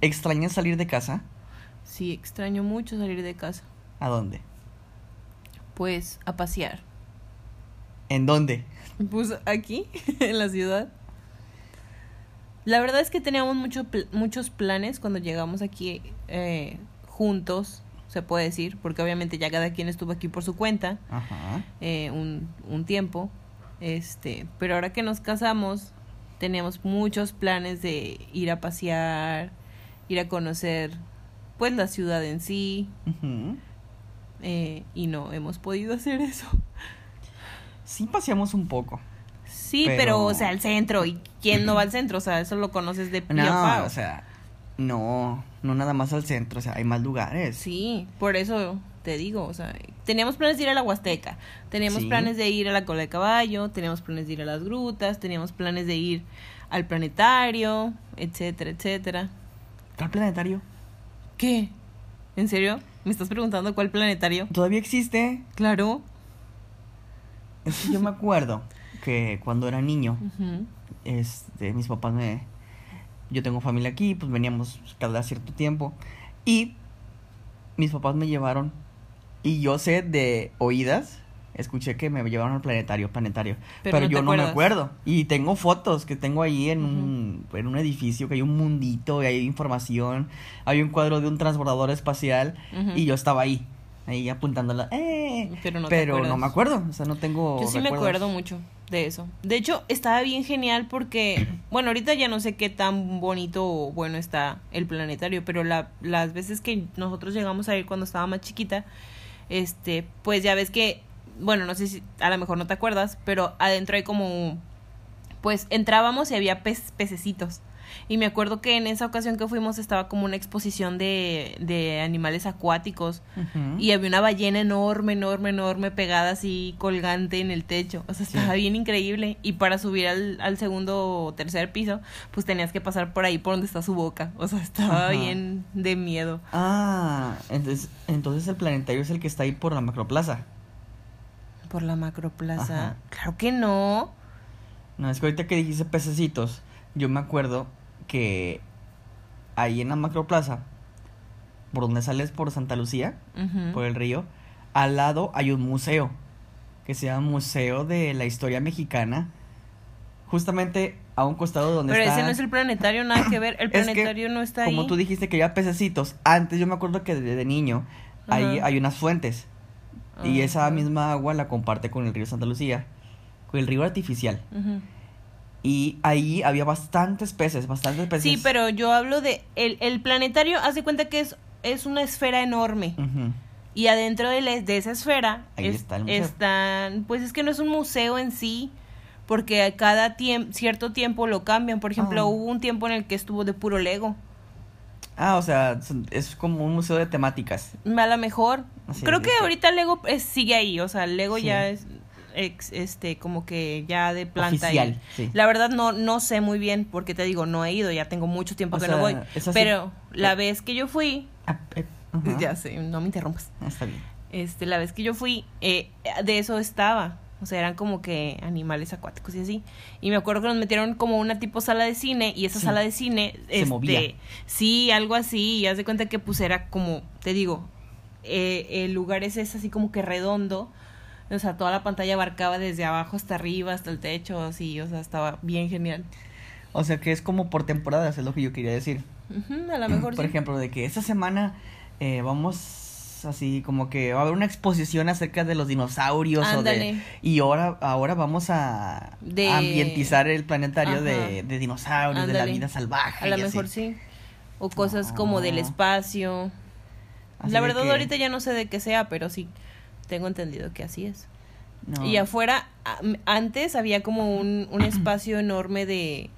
¿Extrañas salir de casa? Sí, extraño mucho salir de casa. ¿A dónde? Pues a pasear. ¿En dónde? Pues aquí, en la ciudad. La verdad es que teníamos mucho muchos planes cuando llegamos aquí eh, juntos, se puede decir, porque obviamente ya cada quien estuvo aquí por su cuenta Ajá. eh, un, un tiempo. Este, pero ahora que nos casamos, teníamos muchos planes de ir a pasear, ir a conocer pues la ciudad en sí, eh, y no hemos podido hacer eso. Sí paseamos un poco. Sí, Pero- pero, o sea, al centro, ¿y quién no va al centro? O sea, eso lo conoces de pie a No, pa. o sea, no, no nada más al centro, o sea, hay más lugares. Sí, por eso te digo, o sea, teníamos planes de ir a la Huasteca, teníamos Sí. planes de ir a la cola de caballo, teníamos planes de ir a las grutas, teníamos planes de ir al planetario, etcétera, etcétera. ¿Cuál planetario? ¿Qué? ¿En serio? ¿Me estás preguntando cuál planetario? ¿Todavía existe? Claro. Es que yo me acuerdo que cuando era niño, Ujú. este, mis papás me... Yo tengo familia aquí, pues veníamos cada cierto tiempo. Y mis papás me llevaron, y yo sé de oídas, escuché que me llevaron al planetario, planetario. Pero Pero, no te yo no me acuerdo. Y tengo fotos que tengo ahí en, un, en un edificio, que hay un mundito, y hay información. Hay un cuadro de un transbordador espacial, y yo estaba ahí, ahí apuntándola. ¡Eh! Pero no Pero no me acuerdo, o sea, no tengo Yo sí me acuerdo mucho de eso. De hecho, estaba bien genial porque, bueno, ahorita ya no sé qué tan bonito o bueno está el planetario, pero la, las veces que nosotros llegamos a ir cuando estaba más chiquita, este, pues ya ves que, bueno, no sé si a lo mejor no te acuerdas, pero adentro hay como, pues entrábamos y había pez, pececitos. Y me acuerdo que en esa ocasión que fuimos estaba como una exposición de, de animales acuáticos. Y había una ballena enorme, enorme, enorme pegada así colgante en el techo. O sea, Sí. estaba bien increíble. Y para subir al, al segundo o tercer piso, pues tenías que pasar por ahí por donde está su boca. O sea, estaba Ajá. bien de miedo. Ah, entonces, entonces el planetario es el que está ahí por la macroplaza. Por la macroplaza. Ajá. Claro que no. No, es que ahorita que dijiste pececitos, yo me acuerdo que ahí en la macroplaza, por donde sales por Santa Lucía, por el río, al lado hay un museo que se llama Museo de la Historia Mexicana, justamente a un costado de donde Pero está... ese no es el planetario, nada que ver. El Es que, planetario no está ahí. Como tú dijiste que había pececitos, antes yo me acuerdo que desde niño ahí hay unas fuentes y Ah, esa misma agua la comparte con el río Santa Lucía, con el río artificial. Y ahí había bastantes peces, bastantes peces. Sí, pero yo hablo de. El, el planetario, haz de cuenta que es, es una esfera enorme. Y adentro de, la- de esa esfera Ahí es- está el museo. están, pues es que no es un museo en sí, porque a cada tiempo, cierto tiempo lo cambian. Por ejemplo, Ah. hubo un tiempo en el que estuvo de puro Lego. Ah, o sea, es como un museo de temáticas. A lo mejor. Así Creo que que- ahorita Lego es- sigue ahí, o sea, Lego Sí. ya es ex- este como que ya de planta. Oficial, sí. La verdad no no sé muy bien porque te digo, no he ido, ya tengo mucho tiempo O que sea, no voy. Pero la eh. vez que yo fui, Ah, eh, ya sé, no me interrumpas. Ah, Está bien. Este, la vez que yo fui, eh, de eso estaba. O sea, eran como que animales acuáticos y así. Y me acuerdo que nos metieron como una tipo sala de cine. Y esa Sí. sala de cine. Se este, movía. Sí, algo así. Y haz de cuenta que pues era como, te digo, eh, el lugar ese es así como que redondo. O sea, toda la pantalla abarcaba desde abajo hasta arriba, hasta el techo, así. O sea, estaba bien genial. O sea, que es como por temporadas, es lo que yo quería decir. Ujú, a lo mejor Por sí. ejemplo, de que esta semana eh, vamos así como que va a haber una exposición acerca de los dinosaurios o de y ahora ahora vamos a De- a ambientizar el planetario de, de dinosaurios, de la vida salvaje. A lo y así. mejor sí. O cosas como del No. espacio. Así la verdad que- ahorita ya no sé de qué sea, pero sí tengo entendido que así es. No. Y afuera, antes había como un, un espacio enorme de,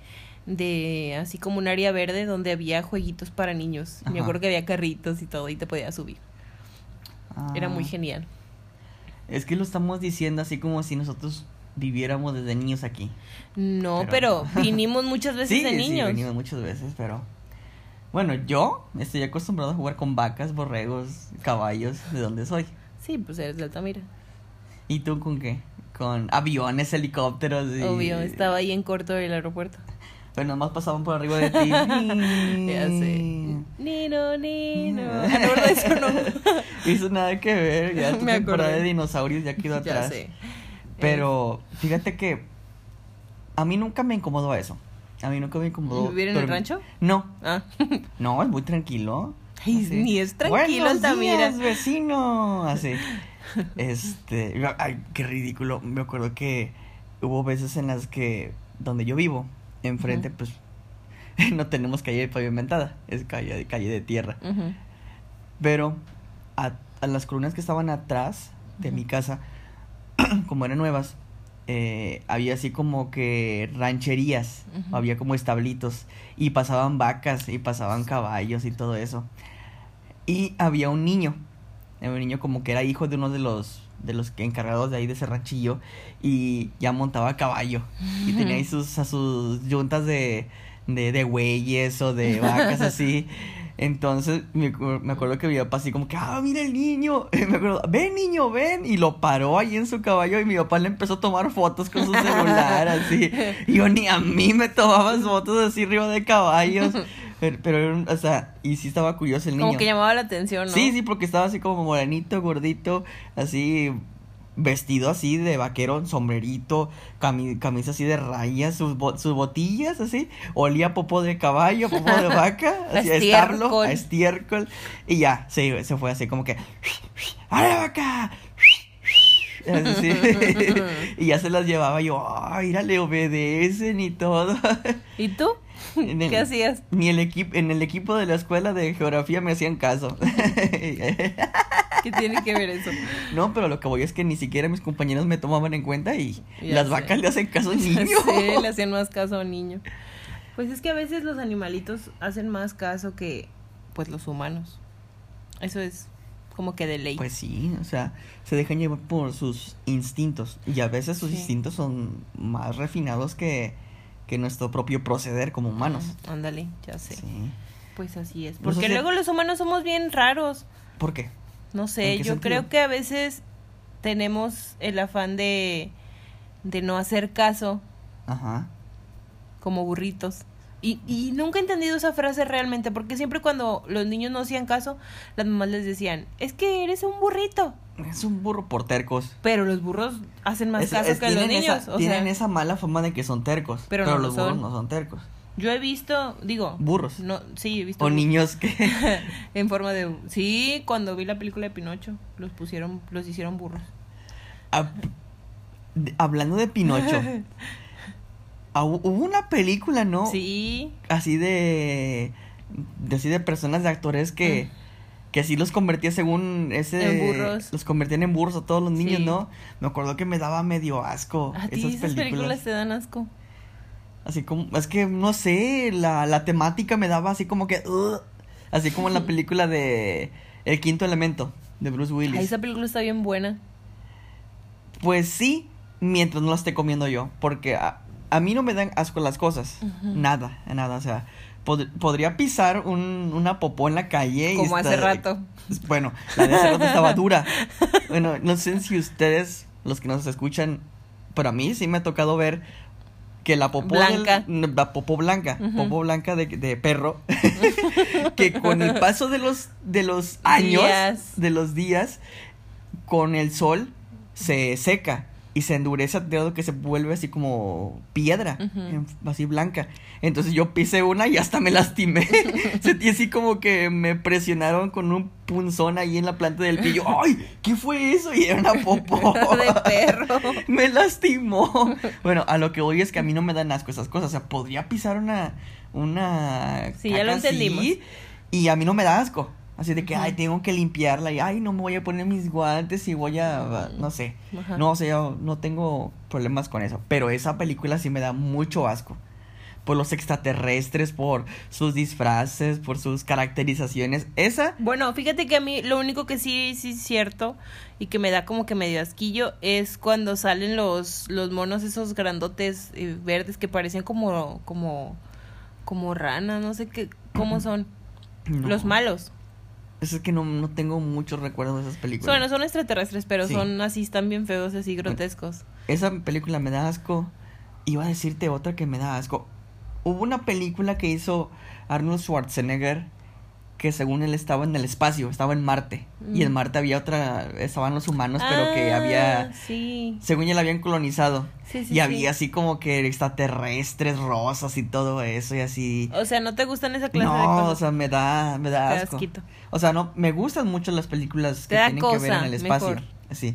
de, así como un área verde donde había jueguitos para niños. Y Me Ajá. acuerdo que había carritos y todo y te podías subir. Era muy Ah, genial. Es que lo estamos diciendo así como si nosotros viviéramos desde niños aquí. No, Pero- pero, vinimos muchas veces sí, de sí, niños. venimos muchas veces, pero bueno, yo estoy acostumbrado a jugar con vacas, borregos, caballos, de donde soy. Sí, pues eres de Altamira. ¿Y tú con qué? Con aviones, helicópteros y... Obvio, estaba ahí en corto del aeropuerto. Pero nada más pasaban por arriba de ti. Ya sé. Nino, Nino. Ah, no, eso no. Hizo nada que ver. Ya tu Me temporada acordé. de dinosaurios ya quedó Ya atrás. sé. Pero fíjate que a mí nunca me incomodó eso. A mí nunca me incomodó. ¿Vivir en el rancho? No, Ah. no, es muy tranquilo. Ay, ni es tranquilo Buenos días, vecino. Así. Este, ay, qué ridículo. Me acuerdo que hubo veces en las que donde yo vivo, enfrente, pues no tenemos calle pavimentada, es calle, calle de tierra. Pero a, a las columnas que estaban atrás de mi casa, como eran nuevas, eh, había así como que rancherías, había como establitos y pasaban vacas y pasaban caballos y todo eso. Y había un niño, un niño como que era hijo de uno de los de los que encargados de ahí de ese ranchillo y ya montaba a caballo y tenía ahí sus sus yuntas de de, de güeyes o de vacas así. Entonces me, me acuerdo que mi papá así como que, ah, mira el niño. Me acuerdo, ven niño, ven. Y lo paró ahí en su caballo y mi papá le empezó a tomar fotos con su celular así. Y yo ni a mí me tomaba fotos así arriba de caballos. Pero, pero o sea, y sí estaba curioso el niño. Como que llamaba la atención, ¿no? Sí, sí, porque estaba así como morenito, gordito, así vestido así de vaquero, sombrerito, cami- camisa así de rayas, sus, bo- sus botillas así, olía a popó de caballo, popó de vaca, así, a estiércol. a estiércol, y ya, se, se fue así como que, ¡a la vaca! Así, y ya se las llevaba yo, ay, mira, le obedecen y todo. ¿Y tú? En el- ¿Qué hacías? Ni el equipo, en el equipo de la escuela de geografía me hacían caso. ¿Qué tiene que ver eso? No, pero lo que voy es que ni siquiera mis compañeros me tomaban en cuenta y Ya las sé. vacas le hacen caso al Ya niño. sé, le hacían más caso a un niño. Pues es que a veces los animalitos hacen más caso que pues los humanos. Eso es como que de ley. Pues sí, o sea, se dejan llevar por sus instintos y a veces sus Sí. instintos son más refinados que, que nuestro propio proceder como humanos. Ándale, ya sé. Sí. Pues así es. Porque luego los humanos somos bien raros. ¿Por qué? No ¿En sé, yo sentido? creo que a veces tenemos el afán de, de no hacer caso Ajá. como burritos. Y, y nunca he entendido esa frase realmente, porque siempre cuando los niños no hacían caso, las mamás les decían, es que eres un burrito. Es un burro por tercos. Pero los burros hacen más Es- caso es- que los niños. Esa, o tienen sea, esa mala fama de que son tercos. Pero Pero, no lo los burros son. no son tercos. yo he visto, digo, Burros. no, sí, he visto O burros niños que... en forma de, sí, cuando vi la película de Pinocho, los pusieron, los hicieron burros. Hablando de Pinocho. ah, hu- Hubo una película, ¿no? Sí, Así de, de así de personas de actores que que así los convertía según ese Ah. En burros. los convertían en burros a todos los niños, Sí. ¿no? Me acuerdo que me daba medio asco a ti esas, esas películas. películas te dan asco. Así como es que no sé, la, la temática me daba así como que así como en la película de El quinto elemento de Bruce Willis. Ay, esa película está bien buena. Pues sí, mientras no la esté comiendo yo. Porque a, a mí no me dan asco las cosas. Nada, nada. O sea, pod- podría pisar un, una popó en la calle. y Como hace rato. Bueno, la de hace rato estaba dura. Bueno, no sé si ustedes, los que nos escuchan, pero a mí sí me ha tocado ver que la popó del- Blanca. la popó blanca, popó blanca de, de perro, que con el paso de los de los años, Días. de los días, con el sol se seca y se endurece tal que se vuelve así como piedra, así blanca. Entonces yo pisé una y hasta me lastimé. Sentí así como que me presionaron con un punzón ahí en la planta del pie. Yo, ¡ay! ¿Qué fue eso? Y era una popó. de perro. me lastimó. Bueno, a lo que voy es que a mí no me dan asco esas cosas. O sea, podría pisar una. Una. Sí, ya lo así, entendimos. y a mí no me da asco. Así de que, ay, tengo que limpiarla. Y, ay, no me voy a poner mis guantes y voy a. No sé. Ajá. No, o sea, yo no tengo problemas con eso. Pero esa película sí me da mucho asco. Por los extraterrestres, por sus disfraces, por sus caracterizaciones. Esa. Bueno, fíjate que a mí lo único que sí, sí es cierto y que me da como que medio asquillo es cuando salen los, los monos esos grandotes eh, verdes que parecen como, como, como ranas, no sé qué, cómo son. no. Los malos. Es que no, no tengo muchos recuerdos de esas películas. Bueno, son extraterrestres, pero Sí. son así, están bien feos, así grotescos. Esa película me da asco. Iba a decirte otra que me da asco. hubo una película que hizo Arnold Schwarzenegger que según él estaba en el espacio, estaba en Marte. Y en Mm. Marte había otra, estaban los humanos, pero que Ah, había, Sí. según él habían colonizado. Sí, sí, y había así como que extraterrestres rosas y todo eso y así. O sea, ¿no te gustan esa clase de No, cosas? o sea, me da, me da Te da asco. asquito. O sea, no, me gustan mucho las películas que tienen que ver en el espacio. mejor. Sí.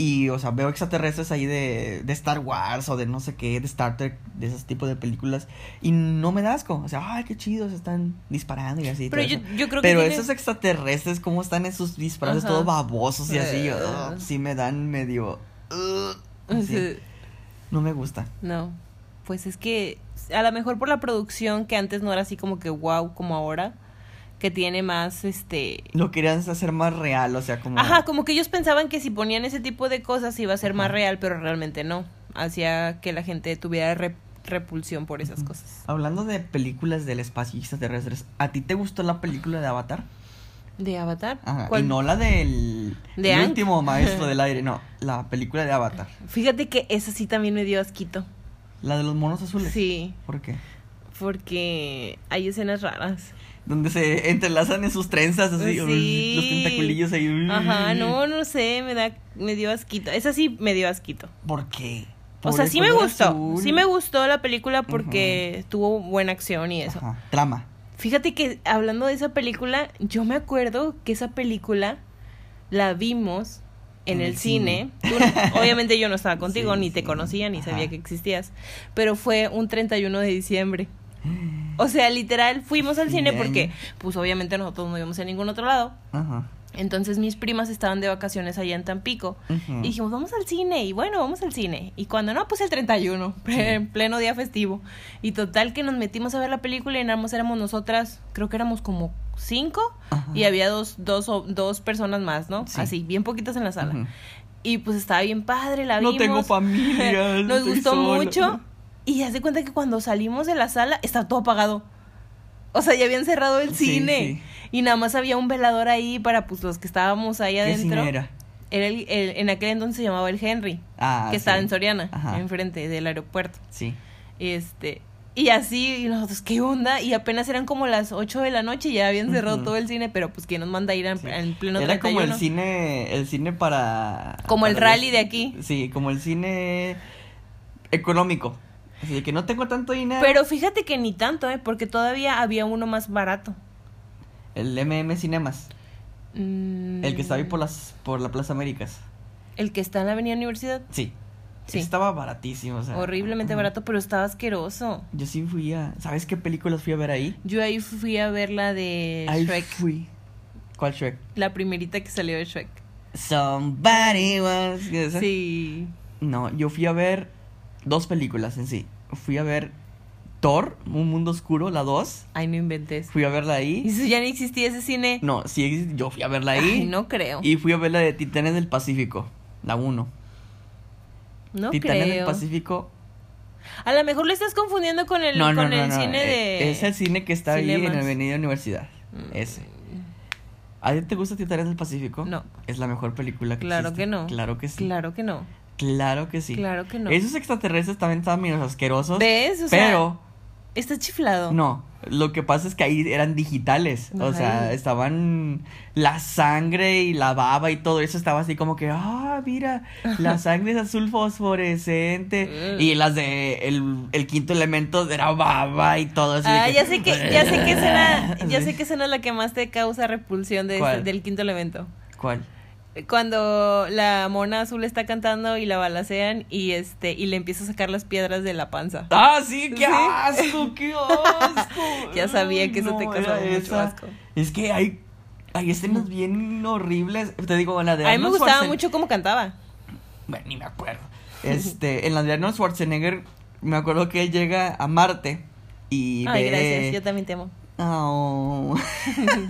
Y, o sea, veo extraterrestres ahí de, de Star Wars o de no sé qué, de Star Trek, de esos tipos de películas. Y no me da asco. O sea, ay, qué chido, se están disparando y así. Pero yo, yo creo que Pero tiene- esos extraterrestres, ¿cómo están en sus disparos todos babosos y así? Ugh, sí me dan medio... así. No me gusta. No, pues es que a lo mejor por la producción que antes no era así como que wow como ahora, que tiene más este... Lo querían hacer más real, o sea, como... Ajá, como que ellos pensaban que si ponían ese tipo de cosas iba a ser más real, pero realmente no. Hacía que la gente tuviera re- repulsión por esas cosas. Hablando de películas del espacio y extraterrestres, ¿a ti te gustó la película de Avatar? ¿De Avatar? Ajá, ¿Cuál? y no la del ¿De el último maestro del aire, no, la película de Avatar, Fíjate que esa sí también me dio asquito. la de los monos azules. Sí, ¿Por qué? porque hay escenas raras. Donde se entrelazan en sus trenzas así, Sí. los tentaculillos ahí. Ajá, no, no sé, me da, me dio asquito. Esa sí me dio asquito. ¿Por qué? O sea, sí me gustó. azul. Sí me gustó la película porque tuvo buena acción y eso. Ajá, trama. Fíjate que hablando de esa película, yo me acuerdo que esa película la vimos en, En el el cine. cine. Tú- obviamente yo no estaba contigo, Sí, ni te sí. conocía, ni sabía que existías. Pero fue un 31 de diciembre. O sea, literal, fuimos al cine porque, pues obviamente nosotros no íbamos a ningún otro lado. Ajá. Entonces mis primas estaban de vacaciones allá en Tampico. Y dijimos, vamos al cine. Y bueno, vamos al cine. Y cuando no, pues el 31, en pleno día festivo. Y total que nos metimos a ver la película y más éramos nosotras, creo que éramos como cinco. Y había dos, dos, dos personas más, ¿no? Sí. Así, bien poquitas en la sala. Y pues estaba bien padre, la No vimos. tengo familia, Nos gustó sola. mucho. Y haz de cuenta que cuando salimos de la sala, estaba todo apagado. O sea, ya habían cerrado el Sí, cine. sí. Y nada más había un velador ahí para pues los que estábamos ahí ¿Qué adentro. cine era? Era el- el- en aquel entonces se llamaba el Henry, Ah, que sí. estaba en Soriana, Ajá. enfrente del aeropuerto. Sí. Este, y así, y nosotros, ¿qué onda? Y apenas eran como las 8 de la noche y ya habían cerrado todo el cine, pero pues ¿quién nos manda a ir en, Sí. en pleno Era como el 31? cine, el cine para... Como el rally los- de aquí. Sí, como el cine económico. Así de que no tengo tanto dinero. Pero fíjate que ni tanto, ¿eh? Porque todavía había uno más barato. El MM Cinemas, Mm, el que está ahí por las por la Plaza Américas. El que está en la Avenida Universidad. Sí. Sí. Estaba baratísimo, o sea. Horriblemente barato, pero estaba asqueroso. Yo sí fui a, ¿sabes qué películas fui a ver ahí? Yo ahí fui a ver la de Ahí Shrek. fui. ¿Cuál Shrek? La primerita que salió de Shrek. Somebody was ¿esa? Sí. No, yo fui a ver dos películas en sí. Fui a ver Thor, Un Mundo Oscuro, la 2. Ay, no inventes. Fui a verla ¿Y ahí. eso ya no existía ese cine? No, sí, yo fui a verla ahí. Ay, no creo. Y fui a ver la de Titanes del Pacífico, la 1. No Titanes del creo. Pacífico. A lo mejor lo estás confundiendo con el, No, no, con no, el cine eh, de... Es el cine que está ahí en la Avenida Universidad. Mm. Ese. ¿A ti te gusta Titanes del Pacífico? No. Es la mejor película que Claro existe. que no. Claro que sí. Claro que no. Claro que sí. Claro que no. Esos extraterrestres también estaban menos asquerosos. ¿Ves? O sea, pero, Está chiflado. no. Lo que pasa es que ahí eran digitales. O sea, estaban. La sangre y la baba y todo eso estaba así como que. Ah, mira. La sangre es azul fosforescente. Y las de. El, el quinto elemento era baba y todo así. de Ah, ya sé que, ya sé que escena, ya sé que escena la que más te causa repulsión de del quinto elemento. ¿Cuál? Cuando la mona azul está cantando y la balacean y este, y le empieza a sacar las piedras de la panza. Ah, sí, qué Sí. asco, qué asco. Ya sabía que eso te causaba mucho esa. asco. Es que hay, hay escenas bien horribles. Te digo, en la de A mí me gustaba mucho cómo cantaba. Bueno, ni me acuerdo. Este, en la de Arnold Schwarzenegger, me acuerdo que él llega a Marte y Ay, ve... gracias, yo también te amo. Oh.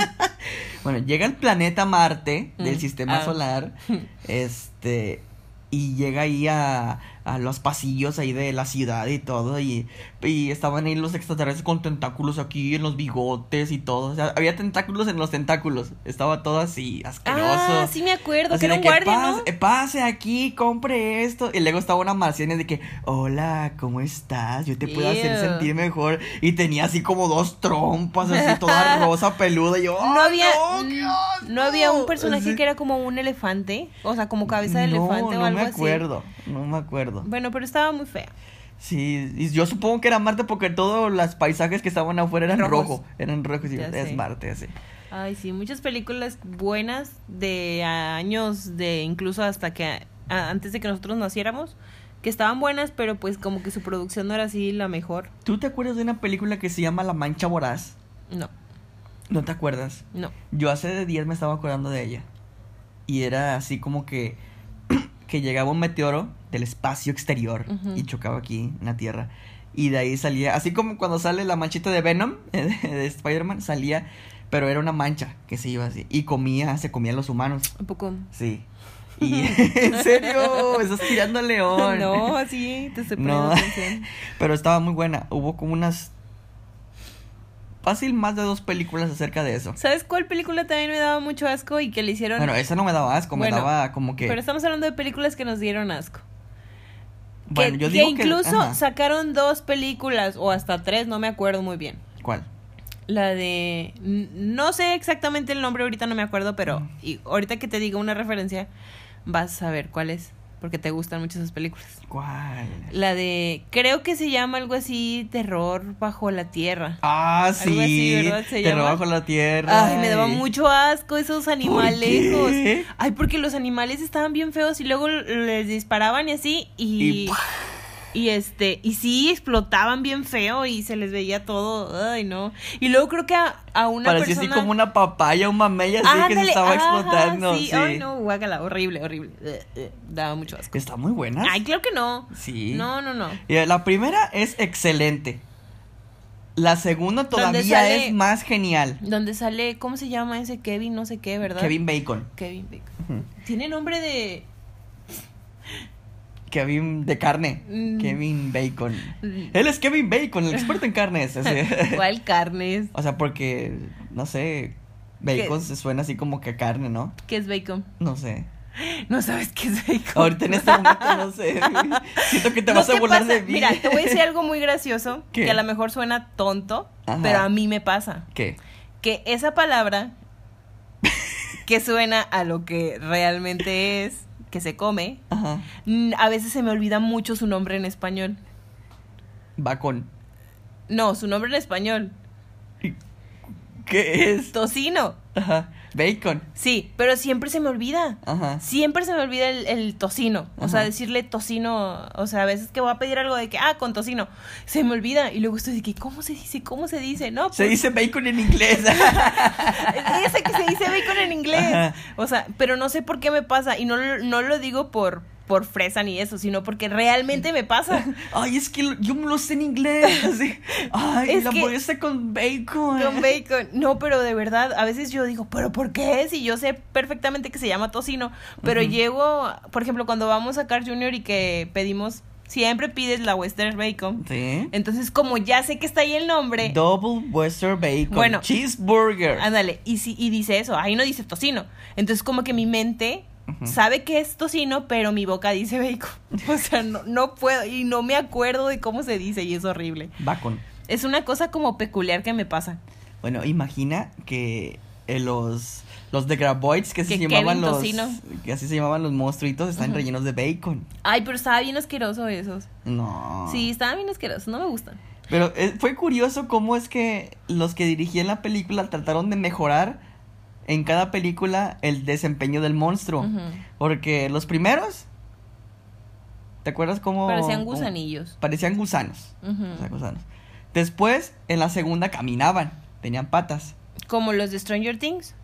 bueno, llega al planeta Marte del Mm, sistema ah. solar. Este. Y llega ahí a, a los pasillos ahí de la ciudad y todo. Y, y estaban ahí los extraterrestres con tentáculos aquí en los bigotes y todo. O sea, había tentáculos en los tentáculos. Estaba todo así, asqueroso. Ah, sí me acuerdo, Así que era un pase, aquí, compre esto. Y luego estaba una marciana de que, hola, ¿cómo estás? Yo te puedo hacer sentir mejor. Y tenía así como dos trompas, así toda rosa peluda. Y yo, No "Ay, había, no, asco". no había un personaje Sí. que era como un elefante, o sea, como cabeza de no, elefante o no algo me así. acuerdo, no me acuerdo. Bueno, pero estaba muy fea. Sí, y yo supongo que era Marte porque todos los paisajes que estaban afuera eran Rojos. rojo, eran rojos y es. Marte, así. Ay, sí, muchas películas buenas de años, de incluso hasta que a- antes de que nosotros naciéramos, que estaban buenas, pero pues como que su producción no era así la mejor. ¿Tú te acuerdas de una película que se llama La Mancha Voraz? No, ¿No te acuerdas? no. Yo hace de días me estaba acordando de ella. Y era así como que que llegaba un meteoro del espacio exterior y chocaba aquí en la Tierra. Y de ahí salía, así como cuando sale la manchita de Venom, de, de Spider-Man, salía, pero era una mancha que se iba así. Y comía, se comían los humanos. Un poco. Sí. Y en serio, estás tirando al león. No, sí, te estoy No. Pero estaba muy buena. Hubo como unas. Fácil más de dos películas acerca de eso. ¿Sabes cuál película también me daba mucho asco y que le hicieron? Bueno, esa no me daba asco, me daba como que. Pero estamos hablando de películas que nos dieron asco. bueno, que, yo que digo que. incluso ajá. sacaron dos películas o hasta tres, no me acuerdo muy bien. ¿Cuál? La de. No sé exactamente el nombre, ahorita no me acuerdo, pero Mm. y ahorita que te diga una referencia, vas a ver cuál es. Porque te gustan mucho esas películas. ¿Cuál? La de. Creo que se llama algo así: Terror bajo la tierra. Ah, sí. así, ¿verdad? Se Terror llama. bajo la tierra. Ay, me daba mucho asco esos animalejos. qué? Ay, porque los animales estaban bien feos y luego les disparaban y así y Y y, este y sí explotaban bien feo y se les veía todo. Ay, no. Y luego creo que a, a una Parecía persona así como una papaya, un mamey así que se estaba ajá, explotando. Sí. Sí. Ay, no, guácala, horrible, horrible. Eh, eh, daba mucho asco. Está muy buena. Ay, claro que no. Sí. No, no, no. Y La primera es excelente. La segunda todavía sale- es más genial. Donde sale, ¿cómo se llama ese Kevin? No sé qué, ¿verdad? Kevin Bacon. Kevin Bacon. Tiene nombre de Kevin de carne. Mm. Kevin Bacon. Mm. Él es Kevin Bacon, el experto en carnes. ¿Cuál carnes? o sea, porque, no sé, bacon ¿Qué? se suena así como que carne, ¿no? ¿Qué es bacon? No sé. No sabes qué es bacon. Ahorita en este momento no sé. Siento que te vas a burlar pasa- de mí. Mira, te voy a decir algo muy gracioso ¿Qué? que a lo mejor suena tonto, Ajá. pero a mí me pasa. ¿Qué? Que esa palabra que suena a lo que realmente es, que se come, Ajá. mm, a veces se me olvida mucho su nombre en español. Bacon. No, su nombre en español. ¿Qué es? Tocino. Ajá. Bacon. Sí, pero siempre se me olvida. Ajá. Siempre se me olvida el, el tocino. O sea, decirle tocino. O sea, a veces que voy a pedir algo de que, ah, con tocino. Se me olvida. Y luego estoy de que, ¿cómo se dice? ¿Cómo se dice? No, Se pues, dice bacon en inglés. Ese que se dice bacon en inglés. Ajá. O sea, pero no sé por qué me pasa. Y no, no lo digo por, por fresa ni eso, sino porque realmente me pasa. Ay, es que yo me lo sé en inglés. Así. Ay, Es la hamburguesa con bacon. Con bacon. No, pero de verdad, a veces yo digo, ¿pero por qué? Si yo sé perfectamente que se llama tocino. Pero llego, por ejemplo, cuando vamos a Carl Jr. y que pedimos, siempre pides la Western Bacon. Sí. Entonces, como ya sé que está ahí el nombre, Double Western Bacon. Bueno. Cheeseburger. ándale, y, si, y dice eso, ahí no dice tocino. Entonces, como que mi mente Sabe que es tocino, pero mi boca dice bacon. O sea, no, no puedo, y no me acuerdo de cómo se dice, y es horrible. Bacon. Es una cosa como peculiar que me pasa. Bueno, imagina que eh, los los de Graboids que se llamaban los Tocino. que así se llamaban los monstruitos están rellenos de bacon. Ay, pero estaba bien asqueroso esos. No. Sí, estaban bien asquerosos, no me gustan. Pero eh, fue curioso cómo es que los que dirigían la película trataron de mejorar en cada película el desempeño del monstruo. Porque los primeros, ¿te acuerdas cómo? Parecían cómo- gusanillos. Parecían gusanos. O sea, gusanos. Después, en la segunda caminaban, tenían patas. Como los de Stranger Things.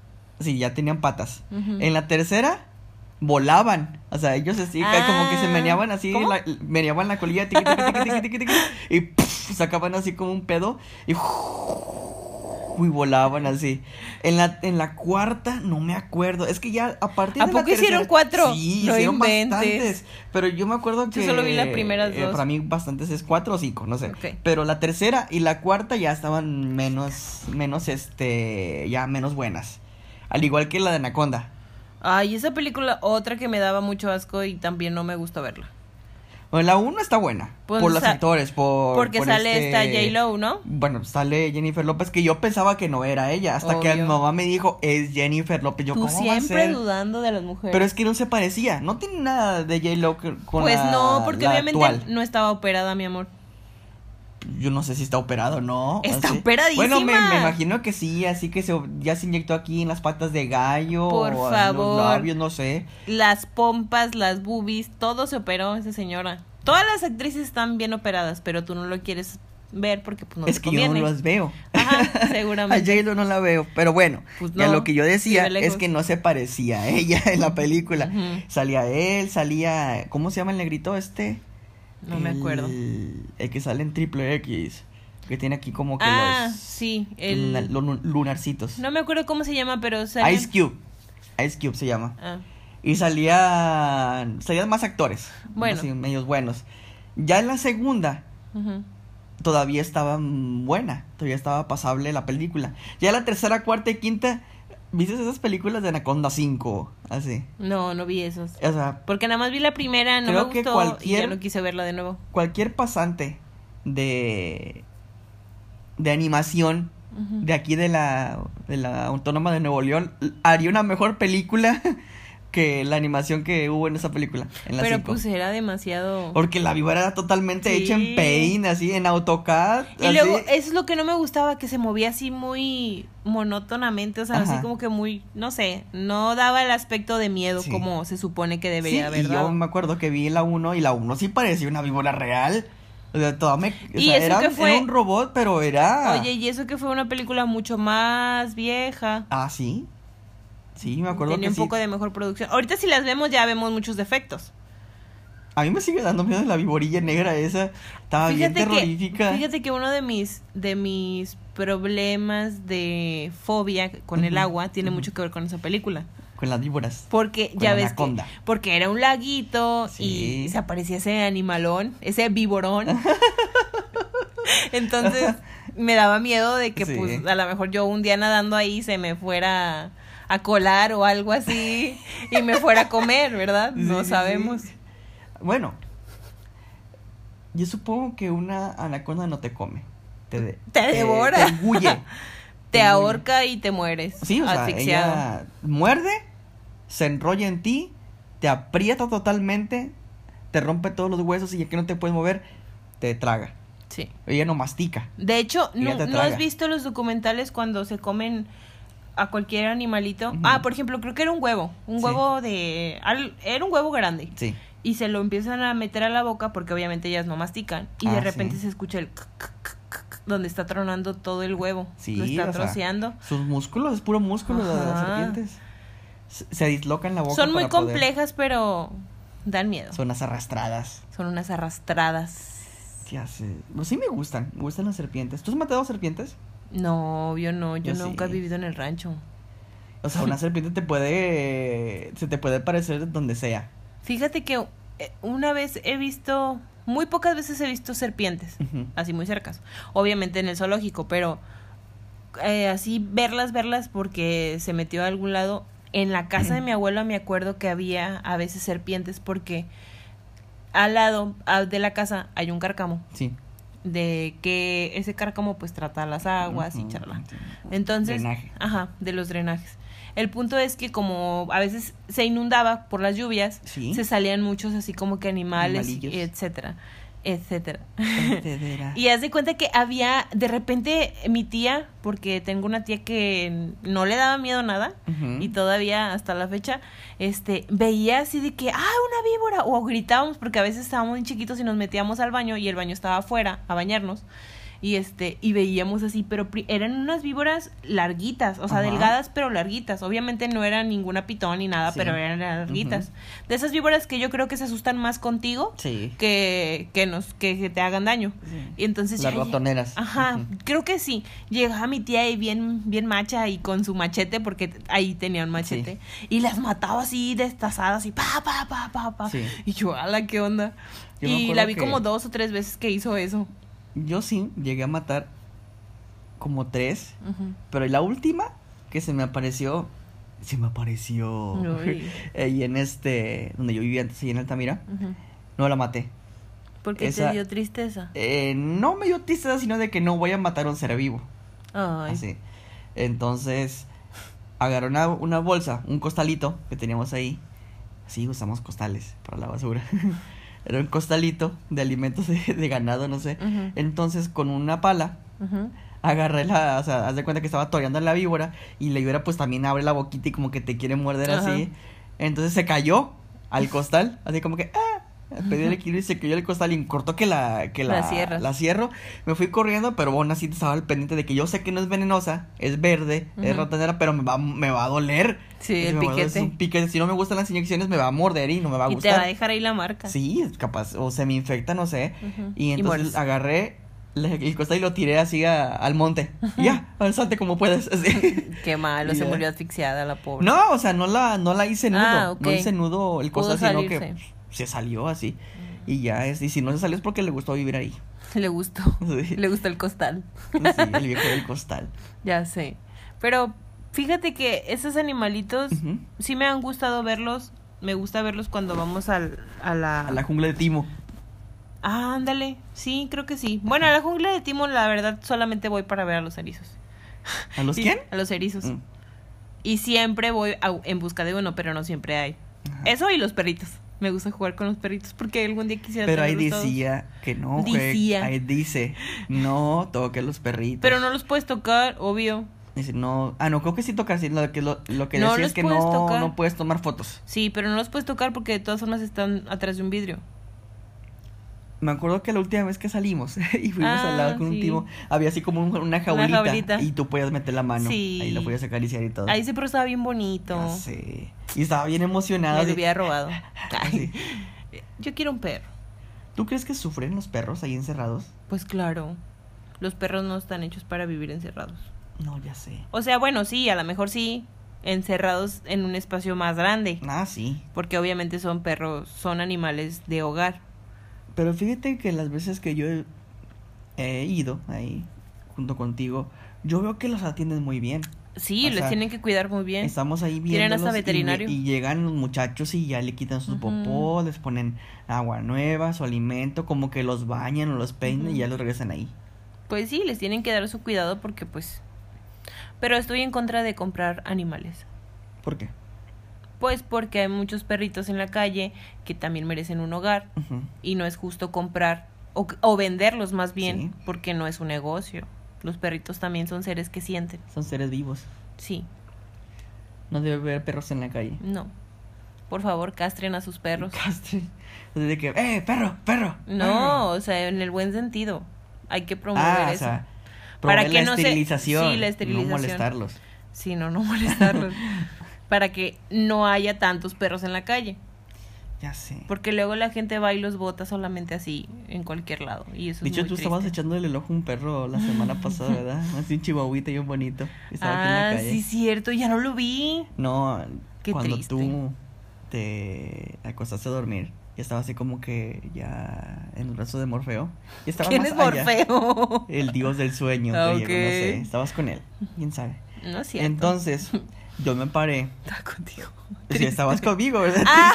Sí, ya tenían patas. En la tercera, volaban. O sea, ellos así, ca- como que se Ah, meneaban así, la- meneaban la colilla, tiqui, tiqui, tiqui, tiqui, tiqui, tiqui, y pff, sacaban así como un pedo y y volaban así. En la, en la cuarta no me acuerdo. Es que ya a partir ¿A de la poco hicieron tercera- cuatro? Sí, No hicieron inventes. bastantes. Pero yo me acuerdo que. solo vi las primeras eh, dos. para mí bastantes es cuatro o cinco, no sé. Pero la tercera y la cuarta ya estaban menos, menos, este, ya menos buenas. Al igual que la de Anaconda. Ay, esa película, otra que me daba mucho asco y también no me gusta verla. Bueno, la uno está buena. Pues, por los actores, por. Porque por sale este- esta J-Lo, ¿no? Bueno, sale Jennifer López, que yo pensaba que no era ella. Hasta que mi mamá me dijo, es Jennifer López. Yo, Tú ¿cómo va a siempre ser? dudando de las mujeres. Pero es que no se parecía. No tiene nada de J-Lo con pues la- no, porque la obviamente actual. no estaba operada, mi amor. Yo no sé si está operado o no. Está así. operadísima. Bueno, me, me imagino que sí, así que se, ya se inyectó aquí en las patas de gallo. Por o en favor. Los labios, no sé. Las pompas, las boobies, todo se operó esa señora. Todas las actrices están bien operadas, pero tú no lo quieres ver porque pues no es te que yo no las veo. Ajá, A seguramente. J-Lo no la veo. Pero bueno, Pues no, lo que yo decía es que no se parecía a ella en la película. Salía él, salía. ¿Cómo se llama el negrito este? No me acuerdo. El, el que sale en triple X. Que tiene aquí como que Ah, los, sí, luna- el... los lu- lunarcitos. No me acuerdo cómo se llama, pero sale... Ice Cube. Ice Cube se llama. Ah, Y salían. Salían más actores. Bueno. Así, medios buenos. Ya en la segunda. Todavía estaba buena. Todavía estaba pasable la película. Ya la tercera, cuarta y quinta. ¿Viste esas películas de Anaconda 5? Así. No, no vi esos. O sea, Porque nada más vi la primera, no Creo me que gustó cualquier- y ya no quise verla de nuevo. cualquier pasante de. de animación de aquí de la, de la Autónoma de Nuevo León haría una mejor película que la animación que hubo en esa película. En la Pero cinco. pues era demasiado... Porque la víbora era totalmente Sí. hecha en Paint, así, en AutoCAD. Y así. luego, eso es lo que no me gustaba, que se movía así muy monótonamente, o sea, Ajá. así como que muy, no sé, no daba el aspecto de miedo Sí. como se supone que Sí, debería haber y yo me acuerdo que vi la 1 y la 1 sí parecía una víbora real. O sea, toda me, o ¿Y sea, eso era, qué fue? era un robot, pero era... Oye, y eso que fue una película mucho más vieja. Ah, sí. Sí, me acuerdo Tenía que un sí. poco de mejor producción. Ahorita si las vemos ya vemos muchos defectos. A mí me sigue dando miedo la viborilla negra esa. Estaba bien Fíjate que, terrorífica. fíjate que uno de mis, de mis problemas de fobia con el agua tiene mucho que ver con esa película. Con las víboras. Porque Con ya ves que, porque era un laguito Sí. y se aparecía ese animalón, ese víborón. Entonces me daba miedo de que Sí. pues a lo mejor yo un día nadando ahí se me fuera a colar o algo así y me fuera a comer, ¿verdad? No sí, sabemos. sí. Bueno, yo supongo que una anaconda no te come. Te, de- Te devora. Te engulle. Te ahorca y te mueres. Sí, o sea, ella muerde, se enrolla en ti, te aprieta totalmente, te rompe todos los huesos y ya que no te puedes mover, te traga. Sí. Ella no mastica. De hecho, ¿no, ¿no has visto los documentales cuando se comen a cualquier animalito? Ah, por ejemplo, creo que era un huevo. Un Sí. huevo de... al- Era un huevo grande. Sí. Y se lo empiezan a meter a la boca porque obviamente ellas no mastican. Y de Ah, repente sí. se escucha el... donde está tronando todo el huevo. Sí, Lo está sea, troceando. Sus músculos, es puro músculo de las serpientes. Se, dislocan la boca. Son muy para poder- complejas, pero dan miedo. Son las arrastradas. Son unas arrastradas. ¿Qué hace? Sí me gustan, me gustan las serpientes. ¿Tú has matado serpientes? No, yo no. Yo, Yo nunca he vivido en el rancho. O sea, una serpiente te puede... Se te puede parecer donde sea. Fíjate que eh, una vez he visto, muy pocas veces he visto serpientes, así muy cercas. Obviamente en el zoológico, pero eh, así verlas, verlas porque se metió a algún lado. En la casa de mi abuela me acuerdo que había a veces serpientes porque al lado ah, de la casa hay un cárcamo. Sí. De que ese cárcamo pues trata las aguas y charla. Entonces, Drenaje. ajá, de los drenajes. El punto es que como a veces se inundaba por las lluvias, Sí. se salían muchos así como que animales, y etcétera, etcétera. Y haz de cuenta que había, de repente, mi tía, porque tengo una tía que no le daba miedo nada, y todavía hasta la fecha, este, veía así de que, ah, una víbora, o gritábamos, porque a veces estábamos muy chiquitos y nos metíamos al baño y el baño estaba afuera a bañarnos. Y este y veíamos así, pero eran unas víboras larguitas, o sea, Ajá. delgadas pero larguitas. Obviamente no era ninguna pitón ni nada, Sí. pero eran larguitas. De esas víboras que yo creo que se asustan más contigo Sí. que que nos que, que te hagan daño. Y entonces Las ratoneras. Ajá, creo que sí. Llegaba mi tía y bien, bien macha y con su machete, porque ahí tenía un machete, y las mataba así destazadas y pa, pa, pa, pa, pa. Sí. Y yo, ala, ¿qué onda? Yo y la vi que- como dos o tres veces que hizo eso. Yo sí llegué a matar como tres, pero la última que se me apareció, se me apareció. Y en este, donde yo vivía antes, ahí en Altamira, Ujú. no la maté. Porque Esa- te dio tristeza. Eh, no me dio tristeza, sino de que no voy a matar a un ser vivo. Ay. Así. Entonces, agarré una, una bolsa, un costalito que teníamos ahí. Sí, usamos costales para la basura. Era un costalito de alimentos de, de ganado, no sé. Entonces, con una pala, agarré la, o sea, haz de cuenta que estaba toreando a la víbora y la víbora pues también abre la boquita y como que te quiere morder así. Entonces se cayó al costal, así como que, ah, pedí el equilibrio y se cayó el costal y en corto que la, que la, La cierro. Me fui corriendo, pero aún así estaba al pendiente de que yo sé que no es venenosa, es verde, es ratonera, pero me va, me va a doler. Sí, el doler, es piquete. un piquete. Si no me gustan las inyecciones, me va a morder y no me va a Y te gustar. va a dejar ahí la marca. Sí, capaz, o se me infecta, no sé. Y Y entonces agarré el costal y lo tiré así a- al monte. Y ya, salte como puedas. así. Qué malo, Y se ya. murió asfixiada la pobre. No, o sea, no la, no la hice nudo. Ah. No hice nudo el costal, sino que se salió así. Y ya es, y si no se salió es porque le gustó vivir ahí. Le gustó. Sí. Le gustó el costal. Sí, el viejo del costal. Ya sé. Pero fíjate que esos animalitos sí me han gustado verlos. Me gusta verlos cuando vamos al, a la... A la jungla de Timo. Ah, ándale. Sí, creo que sí. Bueno, a la jungla de Timon, la verdad, solamente voy para ver a los erizos. ¿A los Y- quién? A los erizos. Mm. Y siempre voy a- en busca de uno, pero no siempre hay. Ajá. Eso y los perritos. Me gusta jugar con los perritos porque algún día quisiera Pero ahí todos. decía que no, güey. Decía. Ahí dice, no toque los perritos. Pero no los puedes tocar, obvio. Dice, no. Ah, no, creo que sí toca así. Lo que, lo, lo que No decía es que no, tocar. no puedes tomar fotos. Sí, pero no los puedes tocar porque de todas formas están atrás de un vidrio. Me acuerdo que la última vez que salimos y fuimos Ah, al lado con un sí. timo, había así como un- una, jaulita, jaulita. y tú podías meter la mano. Sí. Ahí la podías acariciar y todo. Ahí ese perro estaba bien bonito. Ya sé. Y estaba bien emocionada. Me lo hubiera robado. Ay, Yo quiero un perro. ¿Tú crees que sufren los perros ahí encerrados? Pues claro. Los perros no están hechos para vivir encerrados. No, ya sé. O sea, bueno, sí, a lo mejor sí. Encerrados en un espacio más grande. Ah, sí. Porque obviamente son perros, son animales de hogar. Pero fíjate que las veces que yo he, he ido ahí junto contigo, yo veo que los atienden muy bien. Sí, O les sea, tienen que cuidar muy bien. Estamos ahí viendo. Tienen hasta veterinario. Y, llegan los muchachos y ya le quitan su Ujú. popó, les ponen agua nueva, su alimento, como que los bañan o los peinan y ya los regresan ahí. Pues sí, les tienen que dar su cuidado porque pues... Pero estoy en contra de comprar animales. ¿Por qué? Pues porque hay muchos perritos en la calle que también merecen un hogar y no es justo comprar o, o venderlos más bien Sí. porque no es un negocio. Los perritos también son seres que sienten. Son seres vivos. Sí, No debe haber perros en la calle. no. Por favor, castren a sus perros. Castre. De que, ¡eh, perro, perro! No, perro". o sea, en el buen sentido. Hay que promover Ah, o eso. Para promover que no se- esterilización. sí, la esterilización. No molestarlos. Sí, no, no molestarlos. para que no haya tantos perros en la calle. Ya sé. Porque luego la gente va y los bota solamente así, en cualquier lado. Y eso De es hecho, muy tú estabas echándole el ojo a un perro la semana pasada, ¿verdad? Así un chihuahuita bien bonito. que Estaba aquí en la Ah, calle. sí, cierto, ya no lo vi. No, Qué cuando triste. tú te acostaste a dormir, y estaba así como que ya en el brazo de Morfeo. Y estaba ¿Quién más es allá. Morfeo? El dios del sueño. Ah, griego, no ok. sé. Estabas con él. ¿Quién sabe? No es cierto. Entonces, yo me paré. Está contigo. Si estabas conmigo, ¿verdad? Ah,